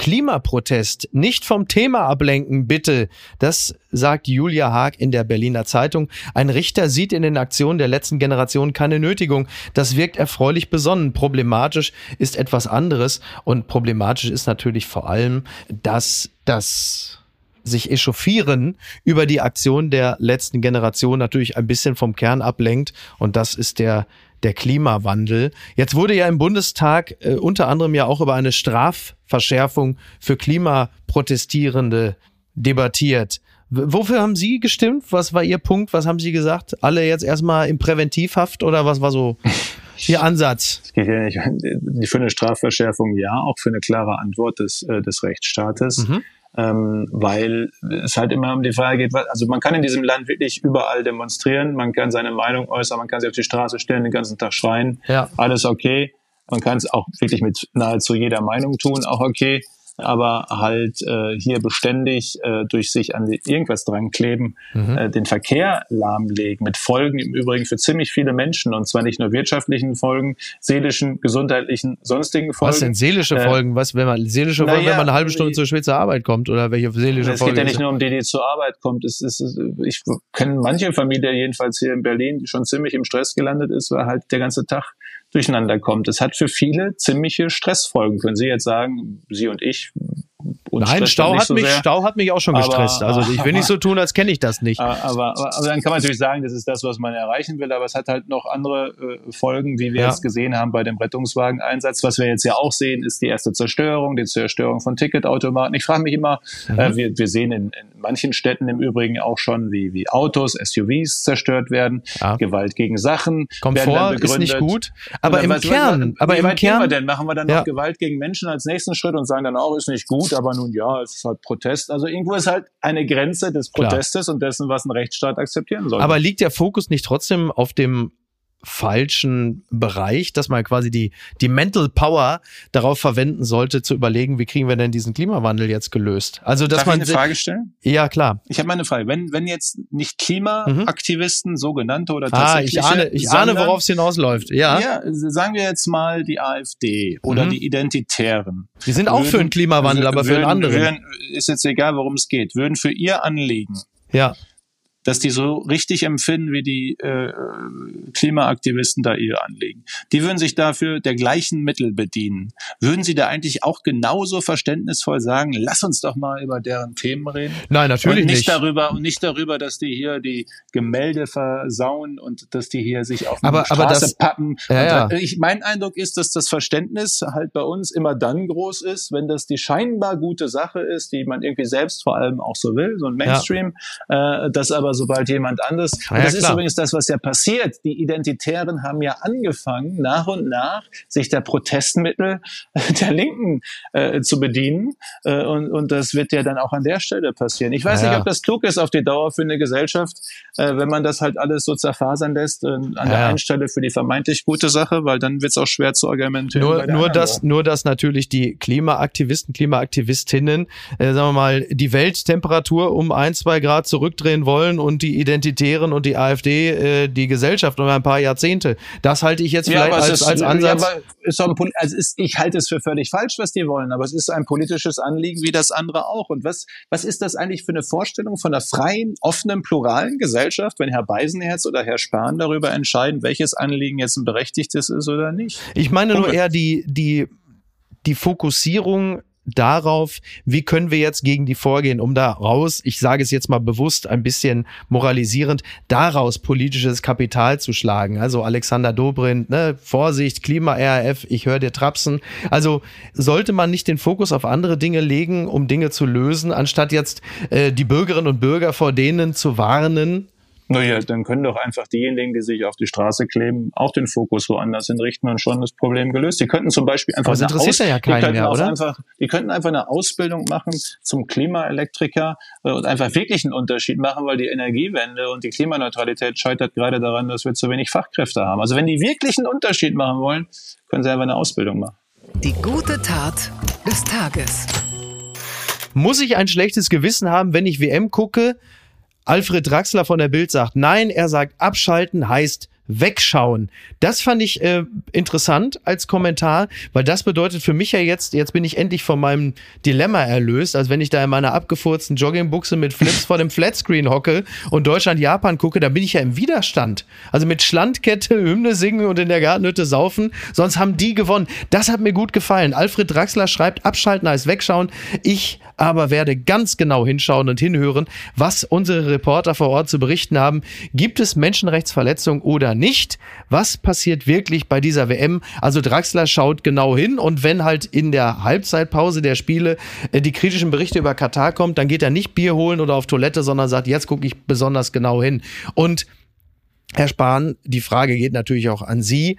Klimaprotest nicht vom Thema ablenken, bitte. Das sagt Julia Haag in der Berliner Zeitung. Ein Richter sieht in den Aktionen der letzten Generation keine Nötigung. Das wirkt erfreulich besonnen. Problematisch ist etwas anderes und problematisch ist natürlich vor allem, dass das sich echauffieren über die Aktion der letzten Generation natürlich ein bisschen vom Kern ablenkt und das ist der der Klimawandel. Jetzt wurde ja im Bundestag äh, unter anderem ja auch über eine Strafverschärfung für Klimaprotestierende debattiert. Wofür haben Sie gestimmt? Was war Ihr Punkt? Was haben Sie gesagt? Alle jetzt erstmal in Präventivhaft oder was war so Ihr Ansatz? Es geht ja nicht für eine Strafverschärfung, ja, auch für eine klare Antwort des, äh, des Rechtsstaates. Mhm. Ähm, weil es halt immer um die Frage geht, also man kann in diesem Land wirklich überall demonstrieren, man kann seine Meinung äußern, man kann sich auf die Straße stellen, den ganzen Tag schreien, Ja. alles okay. Man kann es auch wirklich mit nahezu jeder Meinung tun, auch okay aber halt äh, hier beständig äh, durch sich an die, irgendwas dran kleben, Mhm. äh, den Verkehr lahmlegen, mit Folgen im Übrigen für ziemlich viele Menschen und zwar nicht nur wirtschaftlichen Folgen, seelischen, gesundheitlichen, sonstigen Folgen. Was sind seelische Äh, Folgen? Was, wenn man seelische Folgen, wenn ja, man eine halbe Stunde zu spät zur Arbeit kommt oder welche seelische es geht Folge? ja nicht nur um die, die zur Arbeit kommt. Es ist, ich kenne manche Familie, jedenfalls hier in Berlin, die schon ziemlich im Stress gelandet ist, weil halt der ganze Tag durcheinander kommt. Es hat für viele ziemliche Stressfolgen. Können Sie jetzt sagen, Sie und ich? Nein, Stau hat so mich, sehr. Stau hat mich auch schon Aber- gestresst. Also ich will nicht so tun, als kenne ich das nicht. Aber, aber, aber dann kann man natürlich sagen, das ist das, was man erreichen will, aber es hat halt noch andere äh, Folgen, wie wir Ja. jetzt gesehen haben bei dem Rettungswageneinsatz. Was wir jetzt ja auch sehen, ist die erste Zerstörung, die Zerstörung von Ticketautomaten. Ich frage mich immer, Mhm. äh, wir, wir sehen in, in manchen Städten im Übrigen auch schon, wie, wie Autos, SUVs zerstört werden, Ja. Gewalt gegen Sachen. Komfort ist nicht gut, aber im was- was- Kern, aber wie im weit gehen wir Kern, denn? Machen wir dann Ja. noch Gewalt gegen Menschen als nächsten Schritt und sagen dann auch, ist nicht gut, aber nun ja, es ist halt Protest. Also irgendwo ist halt eine Grenze des Klar. Protestes und dessen, was ein Rechtsstaat akzeptieren soll. aber liegt der Fokus nicht trotzdem auf dem falschen Bereich, dass man quasi die, die Mental Power darauf verwenden sollte, zu überlegen, wie kriegen wir denn diesen Klimawandel jetzt gelöst? Also, dass Darf man, ich eine Frage stellen? ja klar. Ich habe mal eine Frage. Wenn, wenn jetzt nicht Klimaaktivisten, sogenannte oder Mhm. Ah, ich tatsächliche, ahne, ich ahne, sondern- worauf es hinausläuft. Ja, Ja, sagen wir jetzt mal die AfD oder Mhm. die Identitären. die sind auch für einen Klimawandel, aber für einen würden, anderen. Würden, ist jetzt egal, worum es geht. Würden für ihr Anliegen Ja, dass die so richtig empfinden, wie die äh, Klimaaktivisten da ihr anlegen. Die würden sich dafür der gleichen Mittel bedienen. Würden sie da eigentlich auch genauso verständnisvoll sagen, lass uns doch mal über deren Themen reden? nein, natürlich und nicht, nicht. darüber und nicht darüber, dass die hier die Gemälde versauen und dass die hier sich auf Aber- die aber Straße das- pappen. Ja, ja. ich, mein Eindruck ist, dass das Verständnis halt bei uns immer dann groß ist, wenn das die scheinbar gute Sache ist, die man irgendwie selbst vor allem auch so will, so ein Mainstream, äh, das aber sobald jemand anderes. Ja, und das ja, ist übrigens das, was ja passiert. Die Identitären haben ja angefangen, nach und nach sich der Protestmittel der Linken äh, zu bedienen. Äh, und, und das wird ja dann auch an der Stelle passieren. Ich weiß Ja. nicht, ob das klug ist auf die Dauer für eine Gesellschaft, äh, wenn man das halt alles so zerfasern lässt, äh, an der einen Stelle für die vermeintlich gute Sache, weil dann wird es auch schwer zu argumentieren. Nur, nur, dass, nur, dass natürlich die Klimaaktivisten, Klimaaktivistinnen, äh, sagen wir mal, die Welttemperatur um ein, zwei Grad zurückdrehen wollen und die Identitären und die AfD äh, die Gesellschaft um ein paar Jahrzehnte. Das halte ich jetzt vielleicht aber es als, ist, als Ansatz. Ja, aber ist ein, also ist, ich halte es für völlig falsch, was die wollen, aber es ist ein politisches Anliegen wie das andere auch. Und was, was ist das eigentlich für eine Vorstellung von einer freien, offenen, pluralen Gesellschaft, wenn Herr Beisenherz oder Herr Spahn darüber entscheiden, welches Anliegen jetzt ein berechtigtes ist oder nicht? Ich meine nur eher die, die, die Fokussierung darauf, wie können wir jetzt gegen die vorgehen, um daraus, ich sage es jetzt mal bewusst, ein bisschen moralisierend, daraus politisches Kapital zu schlagen. Also Alexander Dobrindt, ne, Vorsicht, Klima-RAF, ich höre dir trapsen. Also sollte man nicht den Fokus auf andere Dinge legen, um Dinge zu lösen, anstatt jetzt äh, die Bürgerinnen und Bürger vor denen zu warnen, Naja, dann können doch einfach diejenigen, die sich auf die Straße kleben, auch den Fokus woanders hinrichten und schon das Problem gelöst. Die könnten zum Beispiel einfach Aber eine interessiert ja die keinen könnten mehr? Einfach, die könnten einfach eine Ausbildung machen zum Klimaelektriker äh, und einfach wirklich einen Unterschied machen, weil die Energiewende und die Klimaneutralität scheitert gerade daran, dass wir zu wenig Fachkräfte haben. Also wenn die wirklich einen Unterschied machen wollen, können sie einfach eine Ausbildung machen. Die gute Tat des Tages. Muss ich ein schlechtes Gewissen haben, wenn ich WM gucke? Alfred Draxler von der Bild sagt nein, er sagt abschalten heißt wegschauen. Das fand ich äh, interessant als Kommentar, weil das bedeutet für mich ja jetzt, jetzt bin ich endlich von meinem Dilemma erlöst, als wenn ich da in meiner abgefurzten Joggingbuchse mit Flips vor dem Flatscreen hocke und Deutschland-Japan gucke, da bin ich ja im Widerstand. Also mit Schlandkette, Hymne singen und in der Gartenhütte saufen, sonst haben die gewonnen. Das hat mir gut gefallen. Alfred Draxler schreibt, abschalten heißt wegschauen. Ich aber werde ganz genau hinschauen und hinhören, was unsere Reporter vor Ort zu berichten haben. Gibt es Menschenrechtsverletzungen oder nicht? Was passiert wirklich bei dieser WM? Also Draxler schaut genau hin und wenn halt in der Halbzeitpause der Spiele äh, die kritischen Berichte über Katar kommt, dann geht er nicht Bier holen oder auf Toilette, sondern sagt, jetzt gucke ich besonders genau hin. Und Herr Spahn, die Frage geht natürlich auch an Sie.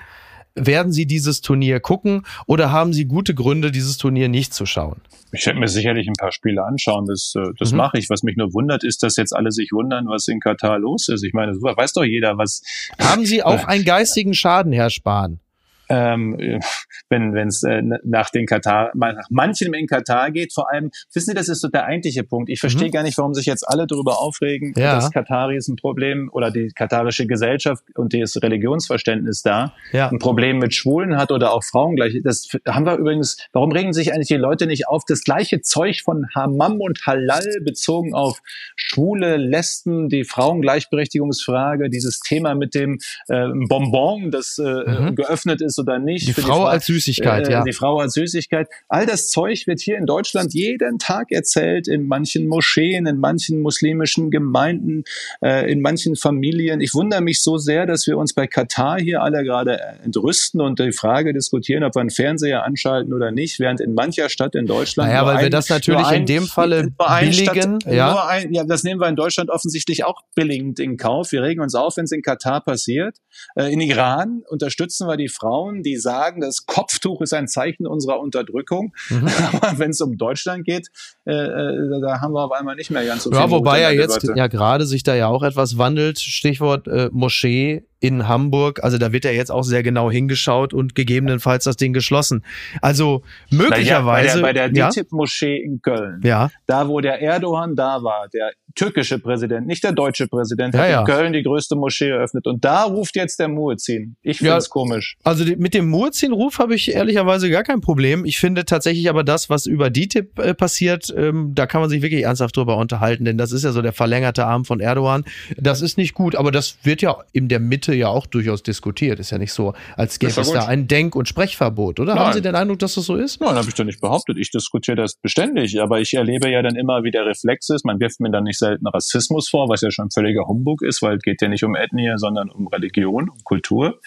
werden Sie dieses Turnier gucken oder haben Sie gute Gründe, dieses Turnier nicht zu schauen? Ich werde mir sicherlich ein paar Spiele anschauen, das, äh, das mhm. mache ich. Was mich nur wundert, ist, dass jetzt alle sich wundern, was in Katar los ist. Ich meine, weiß doch jeder, was. Haben Sie auch einen geistigen Schaden, Herr Spahn? Ähm, wenn es äh, nach den Katar, nach manchem in Katar geht, vor allem, wissen Sie, das ist so der eigentliche Punkt. Ich verstehe mhm. gar nicht, warum sich jetzt alle darüber aufregen, ja. dass Kataris ein Problem oder die katarische Gesellschaft und das Religionsverständnis da ja. ein Problem mit Schwulen hat oder auch Frauen gleich. Das haben wir übrigens, warum regen sich eigentlich die Leute nicht auf? Das gleiche Zeug von Hammam und Halal bezogen auf Schwule, Lesben, die Frauengleichberechtigungsfrage, dieses Thema mit dem äh, Bonbon, das äh, mhm. geöffnet ist oder nicht. Die Frau, die Frau, als Süßigkeit, äh, ja. Die Frau als Süßigkeit. All das Zeug wird hier in Deutschland jeden Tag erzählt, in manchen Moscheen, in manchen muslimischen Gemeinden, äh, in manchen Familien. Ich wundere mich so sehr, dass wir uns bei Katar hier alle gerade entrüsten und die Frage diskutieren, ob wir einen Fernseher anschalten oder nicht, während in mancher Stadt in Deutschland. Naja, weil ein, wir das natürlich ein, in dem Falle billigen. Stadt, ja. Ein, ja, das nehmen wir in Deutschland offensichtlich auch billigend in Kauf. Wir regen uns auf, wenn es in Katar passiert. Äh, in Iran unterstützen wir die Frauen Frauen, die sagen, das Kopftuch ist ein Zeichen unserer Unterdrückung. Mhm. Aber wenn es um Deutschland geht, äh, äh, da haben wir auf einmal nicht mehr ganz so viel. Ja, wobei ja jetzt ja gerade sich da ja auch etwas wandelt. Stichwort äh, Moschee in Hamburg. Also da wird ja jetzt auch sehr genau hingeschaut und gegebenenfalls das Ding geschlossen. Also möglicherweise. Ja, bei der, bei der DITIB-Moschee in Köln, ja. da wo der Erdogan da war, der türkische Präsident, nicht der deutsche Präsident, hat ja, in Köln die größte Moschee eröffnet. Und da ruft jetzt der Muezzin. Ich finde es komisch. Also die, mit dem Muezzin-Ruf habe ich ehrlicherweise gar kein Problem. Ich finde tatsächlich aber das, was über DITIB äh, passiert, ähm, da kann man sich wirklich ernsthaft drüber unterhalten, denn das ist ja so der verlängerte Arm von Erdogan. Das ist nicht gut, aber das wird ja in der Mitte Debatte ja auch durchaus diskutiert. Ist ja nicht so, als gäbe es da ein Denk- und Sprechverbot, oder? Nein. Haben Sie den Eindruck, dass das so ist? Nein, habe ich doch nicht behauptet. Ich diskutiere das beständig, aber ich erlebe ja dann immer, wie der Reflex ist. Man wirft mir dann nicht selten Rassismus vor, was ja schon völliger Humbug ist, weil es geht ja nicht um Ethnie, sondern um Religion, um Kultur.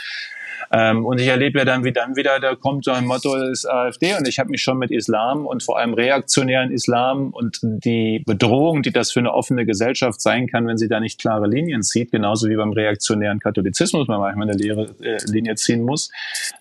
Ähm, und ich erlebe ja dann, wie dann wieder, da kommt so ein Motto des AfD und ich habe mich schon mit Islam und vor allem reaktionären Islam und die Bedrohung, die das für eine offene Gesellschaft sein kann, wenn sie da nicht klare Linien zieht, genauso wie beim reaktionären Katholizismus man manchmal eine leere äh, Linie ziehen muss,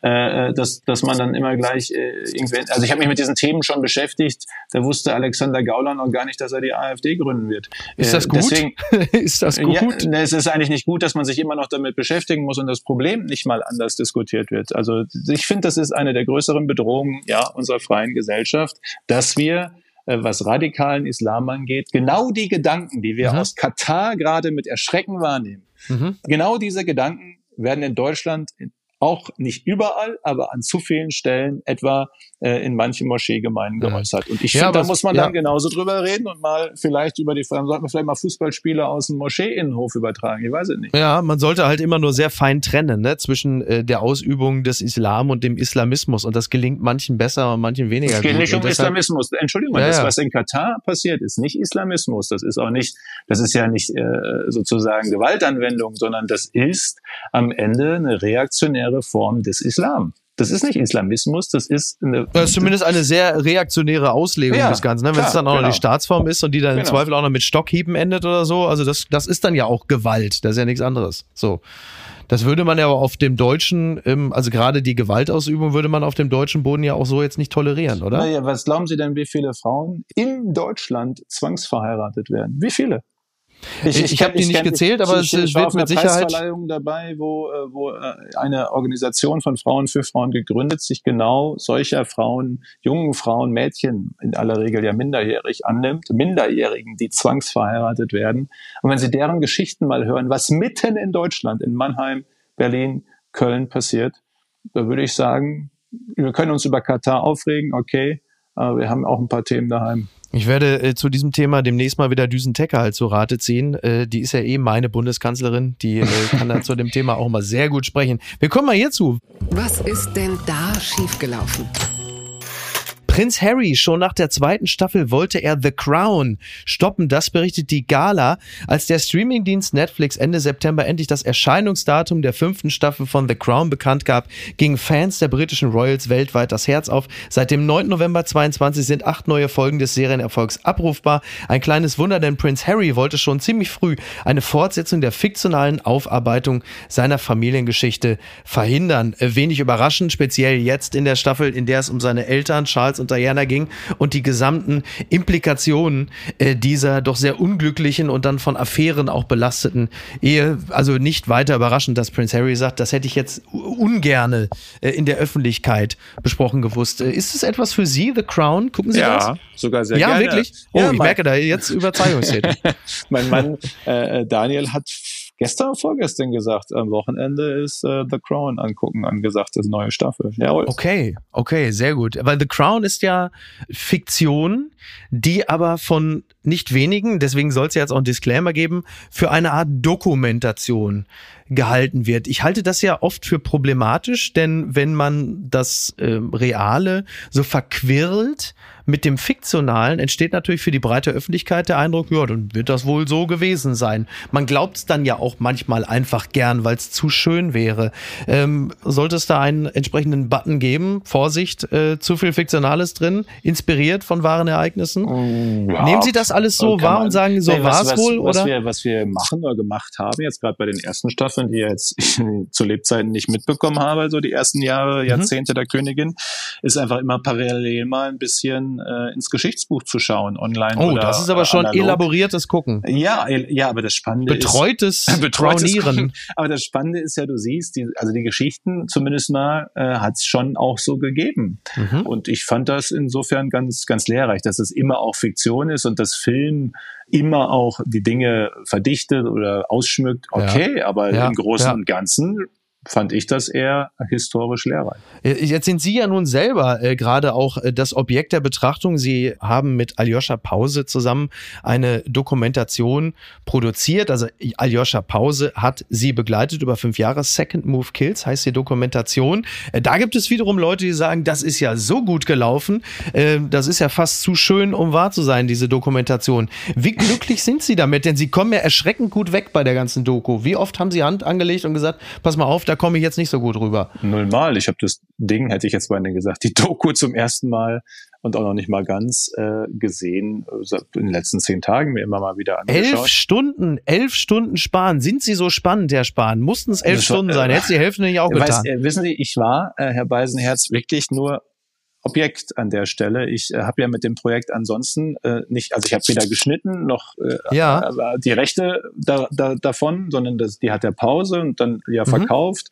äh, äh dass, dass man dann immer gleich äh, irgendwie, also ich habe mich mit diesen Themen schon beschäftigt, da wusste Alexander Gauland noch gar nicht, dass er die AfD gründen wird. Ist das äh, gut? Deswegen, ist das gut? Ja, es ist eigentlich nicht gut, dass man sich immer noch damit beschäftigen muss und das Problem nicht mal anders anders diskutiert wird. Also ich finde, das ist eine der größeren Bedrohungen ja, unserer freien Gesellschaft, dass wir äh, was radikalen Islam angeht, genau die Gedanken, die wir mhm. aus Katar gerade mit Erschrecken wahrnehmen, mhm. genau diese Gedanken werden in Deutschland auch nicht überall, aber an zu vielen Stellen etwa äh, in manchen Moscheegemeinden geäußert. Und ich ja, finde, da muss man ja. dann genauso drüber reden und mal vielleicht über die Frage, sollten wir vielleicht mal Fußballspiele aus dem Moscheeinnenhof übertragen, ich weiß es nicht. Ja, man sollte halt immer nur sehr fein trennen, ne, zwischen äh, der Ausübung des Islam und dem Islamismus und das gelingt manchen besser und manchen weniger. Es geht gut. nicht um deshalb, Islamismus. Entschuldigung, ja, das, was in Katar passiert, ist nicht Islamismus. Das ist auch nicht, das ist ja nicht äh, sozusagen Gewaltanwendung, sondern das ist am Ende eine reaktionäre Form des Islam. Das ist nicht Islamismus, das ist eine. Das ist zumindest eine sehr reaktionäre Auslegung ja, des Ganzen, ne? wenn es dann auch genau. noch die Staatsform ist und die dann genau. im Zweifel auch noch mit Stockhieben endet oder so. Also das, das ist dann ja auch Gewalt, das ist ja nichts anderes. So. Das würde man ja aber auf dem deutschen, also gerade die Gewaltausübung würde man auf dem deutschen Boden ja auch so jetzt nicht tolerieren, oder? Naja, was glauben Sie denn, wie viele Frauen in Deutschland zwangsverheiratet werden? Wie viele? Ich, ich, ich habe die nicht kenn, gezählt, aber es wird mit Sicherheit dabei, wo, äh, wo äh, eine Organisation von Frauen für Frauen gegründet sich genau solcher Frauen, jungen Frauen, Mädchen in aller Regel ja minderjährig annimmt, Minderjährigen, die zwangsverheiratet werden. Und wenn Sie deren Geschichten mal hören, was mitten in Deutschland, in Mannheim, Berlin, Köln passiert, da würde ich sagen, wir können uns über Katar aufregen, okay, aber wir haben auch ein paar Themen daheim. Ich werde äh, zu diesem Thema demnächst mal wieder Düsen Tecker halt zu Rate ziehen. Äh, die ist ja eh meine Bundeskanzlerin. Die äh, kann dann zu dem Thema auch mal sehr gut sprechen. Wir kommen mal hierzu. Was ist denn da schiefgelaufen? Prinz Harry, schon nach der zweiten Staffel wollte er The Crown stoppen. Das berichtet die Gala, als der Streamingdienst Netflix Ende September endlich das Erscheinungsdatum der fünften Staffel von The Crown bekannt gab, gingen Fans der britischen Royals weltweit das Herz auf. Seit dem 9. November 22 sind acht neue Folgen des Serienerfolgs abrufbar. Ein kleines Wunder, denn Prinz Harry wollte schon ziemlich früh eine Fortsetzung der fiktionalen Aufarbeitung seiner Familiengeschichte verhindern. Wenig überraschend, speziell jetzt in der Staffel, in der es um seine Eltern Charles und Diana ging und die gesamten Implikationen äh, dieser doch sehr unglücklichen und dann von Affären auch belasteten Ehe. Also nicht weiter überraschend, dass Prince Harry sagt, das hätte ich jetzt ungerne äh, in der Öffentlichkeit besprochen gewusst. Äh, ist es etwas für Sie, The Crown? Gucken Sie ja, das? Ja, sogar sehr ja, gerne. Wirklich? Oh, ja, ich merke da jetzt Überzeugungstätig. mein Mann äh, Daniel hat gestern, vorgestern gesagt, am Wochenende ist äh, The Crown angucken angesagt, das neue Staffel. Jawohl. Okay, okay, sehr gut. Weil The Crown ist ja Fiktion, die aber von nicht wenigen, deswegen soll es ja jetzt auch ein Disclaimer geben, für eine Art Dokumentation gehalten wird. Ich halte das ja oft für problematisch, denn wenn man das äh, Reale so verquirlt mit dem Fiktionalen, entsteht natürlich für die breite Öffentlichkeit der Eindruck, ja, dann wird das wohl so gewesen sein. Man glaubt es dann ja auch manchmal einfach gern, weil es zu schön wäre. Ähm, sollte es da einen entsprechenden Button geben? Vorsicht, äh, zu viel Fiktionales drin, inspiriert von wahren Ereignissen? Oh, ja. Nehmen Sie das alles so wahr und sagen, so nee, war es wohl? Was oder? wir, was wir machen oder gemacht haben, jetzt gerade bei den ersten Staffeln, die jetzt zu Lebzeiten nicht mitbekommen habe, so die ersten Jahre, Jahrzehnte mhm. der Königin, ist einfach immer parallel mal ein bisschen äh, ins Geschichtsbuch zu schauen, online. Oh, oder, das ist aber schon analog. elaboriertes Gucken. Ja, ja, aber das Spannende Betreutes ist. Betreutes Brownieren. Aber das Spannende ist ja, du siehst, die, also die Geschichten zumindest mal äh, hat es schon auch so gegeben. Mhm. Und ich fand das insofern ganz, ganz lehrreich, dass es immer auch Fiktion ist und das Film immer auch die Dinge verdichtet oder ausschmückt. Okay, ja. aber im Großen und Ganzen fand ich das eher historisch lehrreich. Äh, Jetzt sind Sie ja nun selber äh, gerade auch äh, das Objekt der Betrachtung. Sie haben mit Aljoscha Pause zusammen eine Dokumentation produziert. Also Aljoscha Pause hat Sie begleitet über fünf Jahre. Second Move Kills heißt die Dokumentation. Äh, da gibt es wiederum Leute, die sagen, das ist ja so gut gelaufen. Äh, das ist ja fast zu schön, um wahr zu sein, diese Dokumentation. Wie glücklich sind Sie damit? Denn Sie kommen ja erschreckend gut weg bei der ganzen Doku. Wie oft haben Sie Hand angelegt und gesagt, pass mal auf, da komme ich jetzt nicht so gut rüber? Nullmal. Ich habe das Ding, hätte ich jetzt mal gesagt, die Doku zum ersten Mal und auch noch nicht mal ganz äh, gesehen, äh, in den letzten zehn Tagen mir immer mal wieder Elf angeschaut. Stunden, elf Stunden Spahn. Sind Sie so spannend, Herr Spahn? Mussten es elf Das war- Stunden sein? äh, Hätte die Hälfte nicht auch Weiß, getan. äh, wissen Sie, ich war, äh, Herr Beisenherz, wirklich nur Objekt an der Stelle. Ich äh, habe ja mit dem Projekt ansonsten äh, nicht, also ich habe weder geschnitten noch äh, Ja. die Rechte da, da, davon, sondern das, die hat der Pause und dann ja Mhm. verkauft.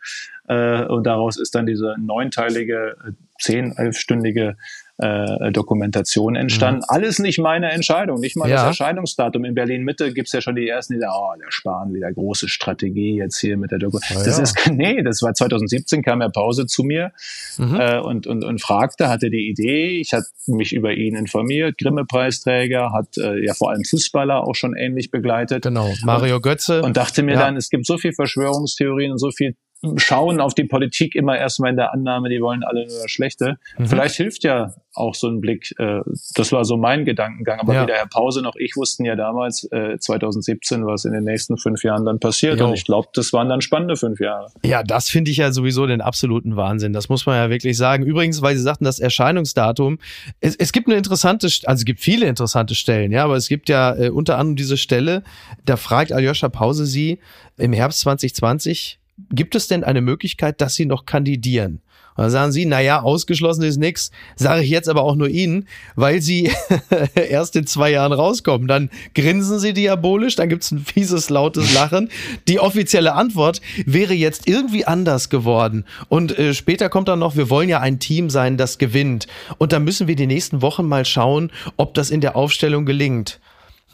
Äh, und daraus ist dann diese neunteilige, äh, zehn, elfstündige äh, Dokumentation entstanden. Alles nicht meine Entscheidung, nicht mal Mhm. Ja. das Erscheinungsdatum. In Berlin Mitte gibt's ja schon die ersten, die sagen, oh, der Spahn wieder große Strategie jetzt hier mit der Doku. Ah, das ja. ist, nee, das war 2017, kam er Pause zu mir Mhm. äh, und, und, und fragte, hatte die Idee, ich hatte mich über ihn informiert, Grimme-Preisträger, hat äh, ja vor allem Fußballer auch schon ähnlich begleitet Genau, Mario Götze. und dachte mir dann, es gibt so viel Verschwörungstheorien und so viel Schauen auf die Politik immer erstmal in der Annahme, die wollen alle nur das Schlechte. Mhm. Vielleicht hilft ja auch so ein Blick. Äh, das war so mein Gedankengang. Aber Ja. weder Herr Pause noch ich wussten ja damals, äh, 2017, was in den nächsten fünf Jahren dann passiert. Jo. Und ich glaube, das waren dann spannende fünf Jahre. Ja, das finde ich ja sowieso den absoluten Wahnsinn. Das muss man ja wirklich sagen. Übrigens, weil Sie sagten, das Erscheinungsdatum. Es, es gibt eine interessante, also es gibt viele interessante Stellen, ja, aber es gibt ja äh, unter anderem diese Stelle, da fragt Aljoscha Pause Sie im Herbst 2020, gibt es denn eine Möglichkeit, dass Sie noch kandidieren? Und dann sagen Sie, naja, ausgeschlossen ist nix, sage ich jetzt aber auch nur Ihnen, weil Sie erst in zwei Jahren rauskommen. Dann grinsen Sie diabolisch, dann gibt's ein fieses, lautes Lachen. Die offizielle Antwort wäre jetzt irgendwie anders geworden. Und äh, später kommt dann noch, wir wollen ja ein Team sein, das gewinnt. Und dann müssen wir die nächsten Wochen mal schauen, ob das in der Aufstellung gelingt.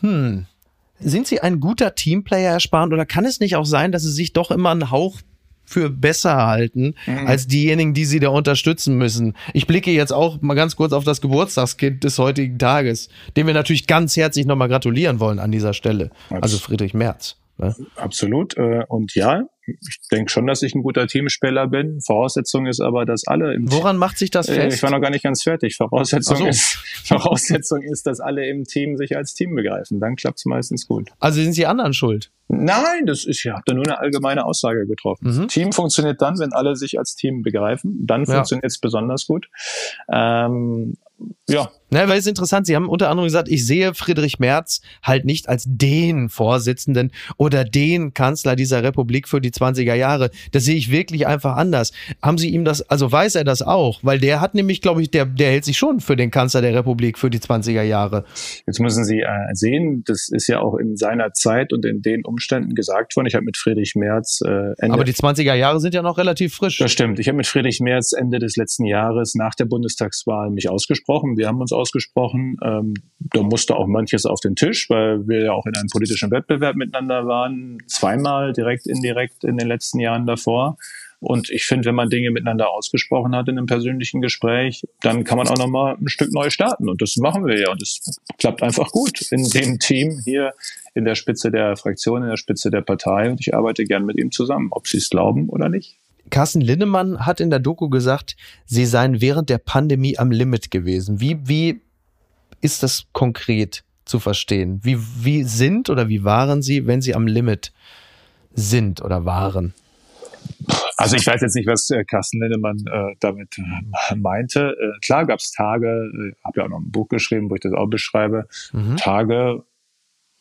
Hm. Sind Sie ein guter Teamplayer, Herr Spahn, oder kann es nicht auch sein, dass Sie sich doch immer einen Hauch für besser halten als diejenigen, die sie da unterstützen müssen. Ich blicke jetzt auch mal ganz kurz auf das Geburtstagskind des heutigen Tages, dem wir natürlich ganz herzlich nochmal gratulieren wollen an dieser Stelle. Also Friedrich Merz. Ne? Absolut. Äh, und ja, ich denke schon, dass ich ein guter Teamspieler bin. Voraussetzung ist aber, dass alle im Woran macht sich das Äh, fest? Ich war noch gar nicht ganz fertig. Voraussetzung, so. ist, Voraussetzung ist, dass alle im Team sich als Team begreifen. Dann klappt es meistens gut. also sind die anderen schuld? Nein, das ist, ich habe da nur eine allgemeine Aussage getroffen. Mhm. Team funktioniert dann, wenn alle sich als Team begreifen. Dann Ja. funktioniert es besonders gut. Ähm, ja, Ne, weil es ist interessant, Sie haben unter anderem gesagt, ich sehe Friedrich Merz halt nicht als den Vorsitzenden oder den Kanzler dieser Republik für die 20er Jahre. Das sehe ich wirklich einfach anders. Haben Sie ihm das, also weiß er das auch? Weil der hat nämlich, glaube ich, der, der hält sich schon für den Kanzler der Republik für die 20er Jahre. Jetzt müssen Sie äh, sehen, das ist ja auch in seiner Zeit und in den Umständen gesagt worden. Ich habe mit Friedrich Merz äh, Ende Aber die 20er Jahre sind ja noch relativ frisch. Das stimmt. Ich habe mit Friedrich Merz Ende des letzten Jahres nach der Bundestagswahl mich ausgesprochen. Wir haben uns ausgesprochen. Ähm, da musste auch manches auf den Tisch, weil wir ja auch in einem politischen Wettbewerb miteinander waren. Zweimal direkt, indirekt in den letzten Jahren davor. Und ich finde, wenn man Dinge miteinander ausgesprochen hat in einem persönlichen Gespräch, dann kann man auch nochmal ein Stück neu starten. Und das machen wir ja. Und es klappt einfach gut in dem Team hier in der Spitze der Fraktion, in der Spitze der Partei. Und ich arbeite gern mit ihm zusammen, ob Sie es glauben oder nicht. Carsten Linnemann hat in der Doku gesagt, sie seien während der Pandemie am Limit gewesen. Wie, wie ist das konkret zu verstehen? Wie, wie sind oder wie waren sie, wenn sie am Limit sind oder waren? Also ich weiß jetzt nicht, was äh, Carsten Lindemann äh, damit äh, meinte. Äh, klar gab es Tage, äh, habe ja auch noch ein Buch geschrieben, wo ich das auch beschreibe, Mhm. Tage,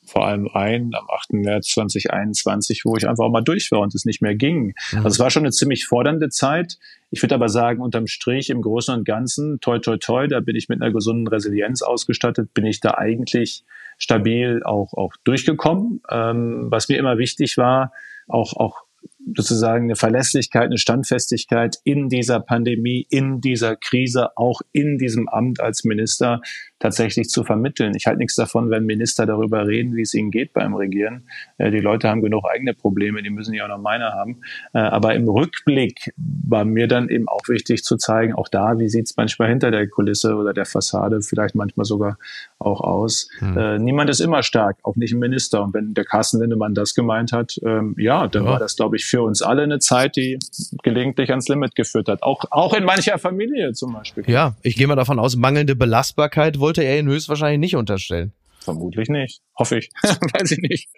vor allem ein am 8. März 2021, wo ich einfach auch mal durch war und es nicht mehr ging. Mhm. Also es war schon eine ziemlich fordernde Zeit. Ich würde aber sagen, unterm Strich im Großen und Ganzen, toi toi toi, da bin ich mit einer gesunden Resilienz ausgestattet, bin ich da eigentlich stabil auch, auch durchgekommen. Ähm, was mir immer wichtig war, auch, auch sozusagen eine Verlässlichkeit, eine Standfestigkeit in dieser Pandemie, in dieser Krise, auch in diesem Amt als Minister tatsächlich zu vermitteln. Ich halte nichts davon, wenn Minister darüber reden, wie es ihnen geht beim Regieren. Äh, Die Leute haben genug eigene Probleme, die müssen ja auch noch meine haben. Äh, Aber im Rückblick war mir dann eben auch wichtig zu zeigen, auch da, wie sieht es manchmal hinter der Kulisse oder der Fassade, vielleicht manchmal sogar auch aus. Äh, Niemand ist immer stark, auch nicht ein Minister. Und wenn der Carsten Lindemann das gemeint hat, ähm, ja, dann Ja. war das, glaube ich, für uns alle eine Zeit, die gelegentlich ans Limit geführt hat. Auch, auch in mancher Familie zum Beispiel. Ja, ich gehe mal davon aus, mangelnde Belastbarkeit wollte er Ihnen höchstwahrscheinlich nicht unterstellen. Vermutlich nicht. Hoffe ich. Weiß ich nicht.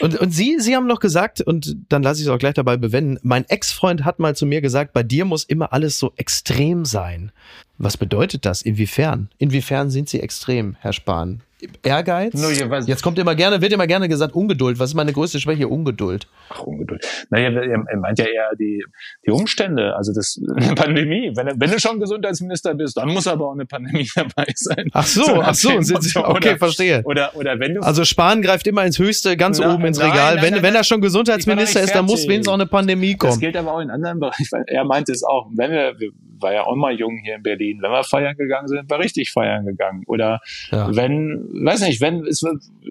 Und, und Sie, Sie haben noch gesagt, und dann lasse ich es auch gleich dabei bewenden, mein Ex-Freund hat mal zu mir gesagt, bei dir muss immer alles so extrem sein. Was bedeutet das? Inwiefern? Inwiefern sind Sie extrem, Herr Spahn? Ehrgeiz? Was- Jetzt kommt immer gerne, wird immer gerne gesagt, Ungeduld. Was ist meine größte Schwäche? Ungeduld. Ach, Ungeduld. Naja, er, meint ja eher die, die Umstände, also das, eine Pandemie. Wenn, wenn du schon Gesundheitsminister bist, dann muss aber auch eine Pandemie dabei sein. Ach so, nach ach so, okay, oder, verstehe. Oder, oder wenn du Also Spahn greift immer ins Höchste, ganz Na, oben ins nein, Regal. nein, wenn, nein, wenn er schon Gesundheitsminister ist, dann muss wenigstens auch eine Pandemie Das kommen. gilt aber auch in anderen Bereichen. Er meinte es auch. Wenn wir, wir war ja auch mal jung hier in Berlin, wenn wir feiern gegangen sind, war richtig feiern gegangen. Oder Ja. wenn, weiß nicht, wenn es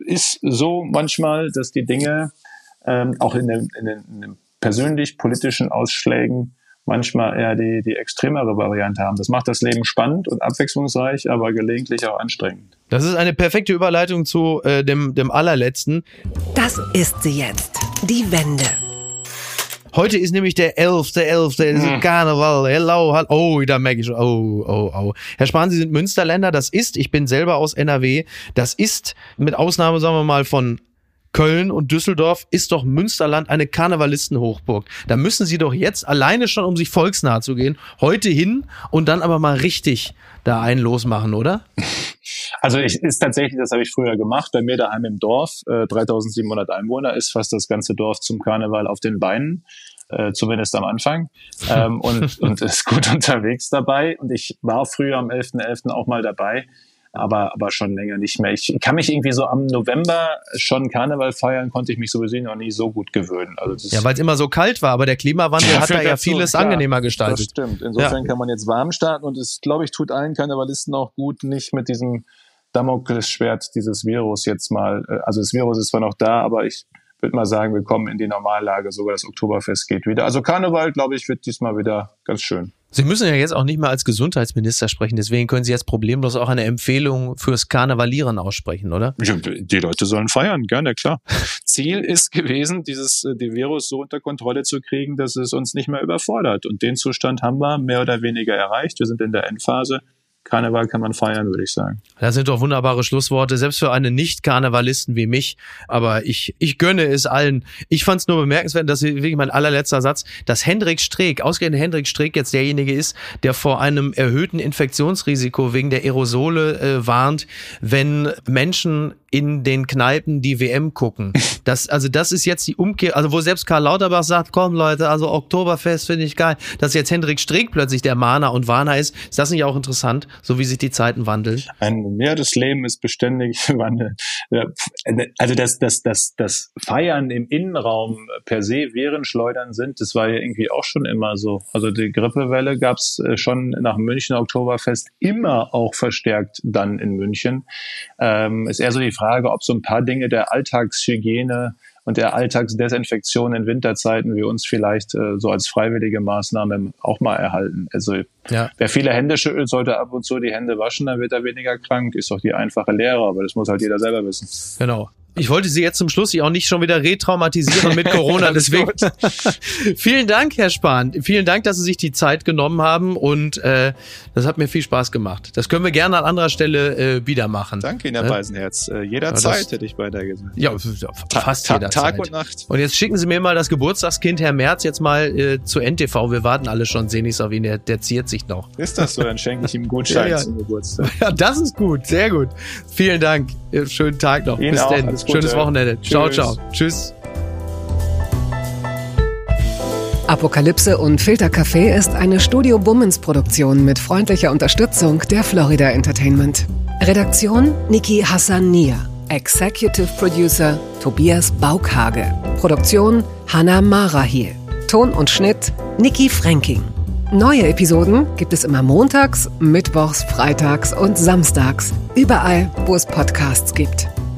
ist so manchmal, dass die Dinge ähm, auch in den, in den, in den persönlich politischen Ausschlägen manchmal eher die, die extremere Variante haben. Das macht das Leben spannend und abwechslungsreich, aber gelegentlich auch anstrengend. Das ist eine perfekte Überleitung zu äh, dem, dem allerletzten. Das ist sie jetzt. Die Wende. Heute ist nämlich der 11. Der 11. Der ist Karneval. Hello, hallo. Oh, da merke ich schon. Oh, oh, oh. Herr Spahn, Sie sind Münsterländer. Das ist, ich bin selber aus NRW. Das ist, mit Ausnahme, sagen wir mal, von Köln und Düsseldorf, ist doch Münsterland eine Karnevalistenhochburg. Da müssen Sie doch jetzt alleine schon, um sich volksnah zu gehen, heute hin und dann aber mal richtig da einen losmachen, oder? Also ich, ist tatsächlich, das habe ich früher gemacht, bei mir daheim im Dorf, äh, 3700 Einwohner, ist fast das ganze Dorf zum Karneval auf den Beinen, äh, zumindest am Anfang, ähm, und, und ist gut unterwegs dabei. Und ich war früher am 11.11. auch mal dabei, aber, aber schon länger nicht mehr. Ich kann mich irgendwie so am November schon Karneval feiern, konnte ich mich sowieso noch nie so gut gewöhnen. Also das Ja, weil es immer so kalt war, aber der Klimawandel Ja, hat da ja vieles klar. angenehmer Das gestaltet. stimmt. Insofern kann man jetzt warm starten und es, glaube ich, tut allen Karnevalisten auch gut, nicht mit diesem Damoklesschwert dieses Virus jetzt mal, äh, also das Virus ist zwar noch da, aber ich würde mal sagen, wir kommen in die Normallage, sogar das Oktoberfest geht wieder. Also Karneval, glaube ich, wird diesmal wieder ganz schön. Sie müssen ja jetzt auch nicht mehr als Gesundheitsminister sprechen, deswegen können Sie jetzt problemlos auch eine Empfehlung fürs Karnevalieren aussprechen, oder? Die Leute sollen feiern, gerne, klar. Ziel ist gewesen, dieses äh, die Virus so unter Kontrolle zu kriegen, dass es uns nicht mehr überfordert. Und den Zustand haben wir mehr oder weniger erreicht. Wir sind in der Endphase. Karneval kann man feiern, würde ich sagen. Das sind doch wunderbare Schlussworte, selbst für einen Nicht-Karnevalisten wie mich. Aber ich, ich gönne es allen. Ich fand es nur bemerkenswert, dass wirklich mein allerletzter Satz, dass Hendrik Streeck, ausgerechnet Hendrik Streeck jetzt derjenige ist, der vor einem erhöhten Infektionsrisiko wegen der Aerosole äh, warnt, wenn Menschen in den Kneipen die WM gucken. Das, also das ist jetzt die Umkehr, also wo selbst Karl Lauterbach sagt, komm Leute, also Oktoberfest finde ich geil, dass jetzt Hendrik Streeck plötzlich der Mahner und Warner ist, ist das nicht auch interessant, so wie sich die Zeiten wandeln? Ein, das Leben ist beständig Wandel. Also das, das, das, das Feiern im Innenraum per se während Schleudern sind, das war ja irgendwie auch schon immer so. Also die Grippewelle gab es äh, schon nach München Oktoberfest immer auch verstärkt dann in München. Ähm, ist eher so die Frage, ob so ein paar Dinge der Alltagshygiene und der Alltagsdesinfektion in Winterzeiten wir uns vielleicht äh, so als freiwillige Maßnahme auch mal erhalten. Also ja. wer viele Hände schüttelt, sollte ab und zu die Hände waschen, dann wird er weniger krank. Ist doch die einfache Lehre, aber das muss halt jeder selber wissen. Genau. Ich wollte Sie jetzt zum Schluss auch nicht schon wieder retraumatisieren mit Corona. Deswegen vielen Dank, Herr Spahn. Vielen Dank, dass Sie sich die Zeit genommen haben und äh, das hat mir viel Spaß gemacht. Das können wir gerne an anderer Stelle äh, wieder machen. Danke Ihnen, Herr ja? Beisenherz. Äh, jederzeit das, hätte ich beinahe gesagt. Ja, fast Ta jederzeit. Tag und Nacht. Und jetzt schicken Sie mir mal das Geburtstagskind, Herr Merz, jetzt mal äh, zu NTV. Wir warten alle schon sehnlichst auf ihn. Der, der ziert sich noch. Ist das so? Dann schenke ich ihm einen Gutschein ja, ja. zum Geburtstag. Ja, das ist gut. Sehr gut. Vielen Dank. Schönen Tag noch. Ihnen Bis dann. Schönes Wochenende. Tschüss. Ciao, ciao. Tschüss. Apokalypse und Filtercafé ist eine Studio Bummens Produktion mit freundlicher Unterstützung der Florida Entertainment. Redaktion Niki Hassania. Executive Producer Tobias Baukhage. Produktion Hannah Marahiel. Ton und Schnitt Niki Franking. Neue Episoden gibt es immer montags, mittwochs, freitags und samstags. Überall, wo es Podcasts gibt.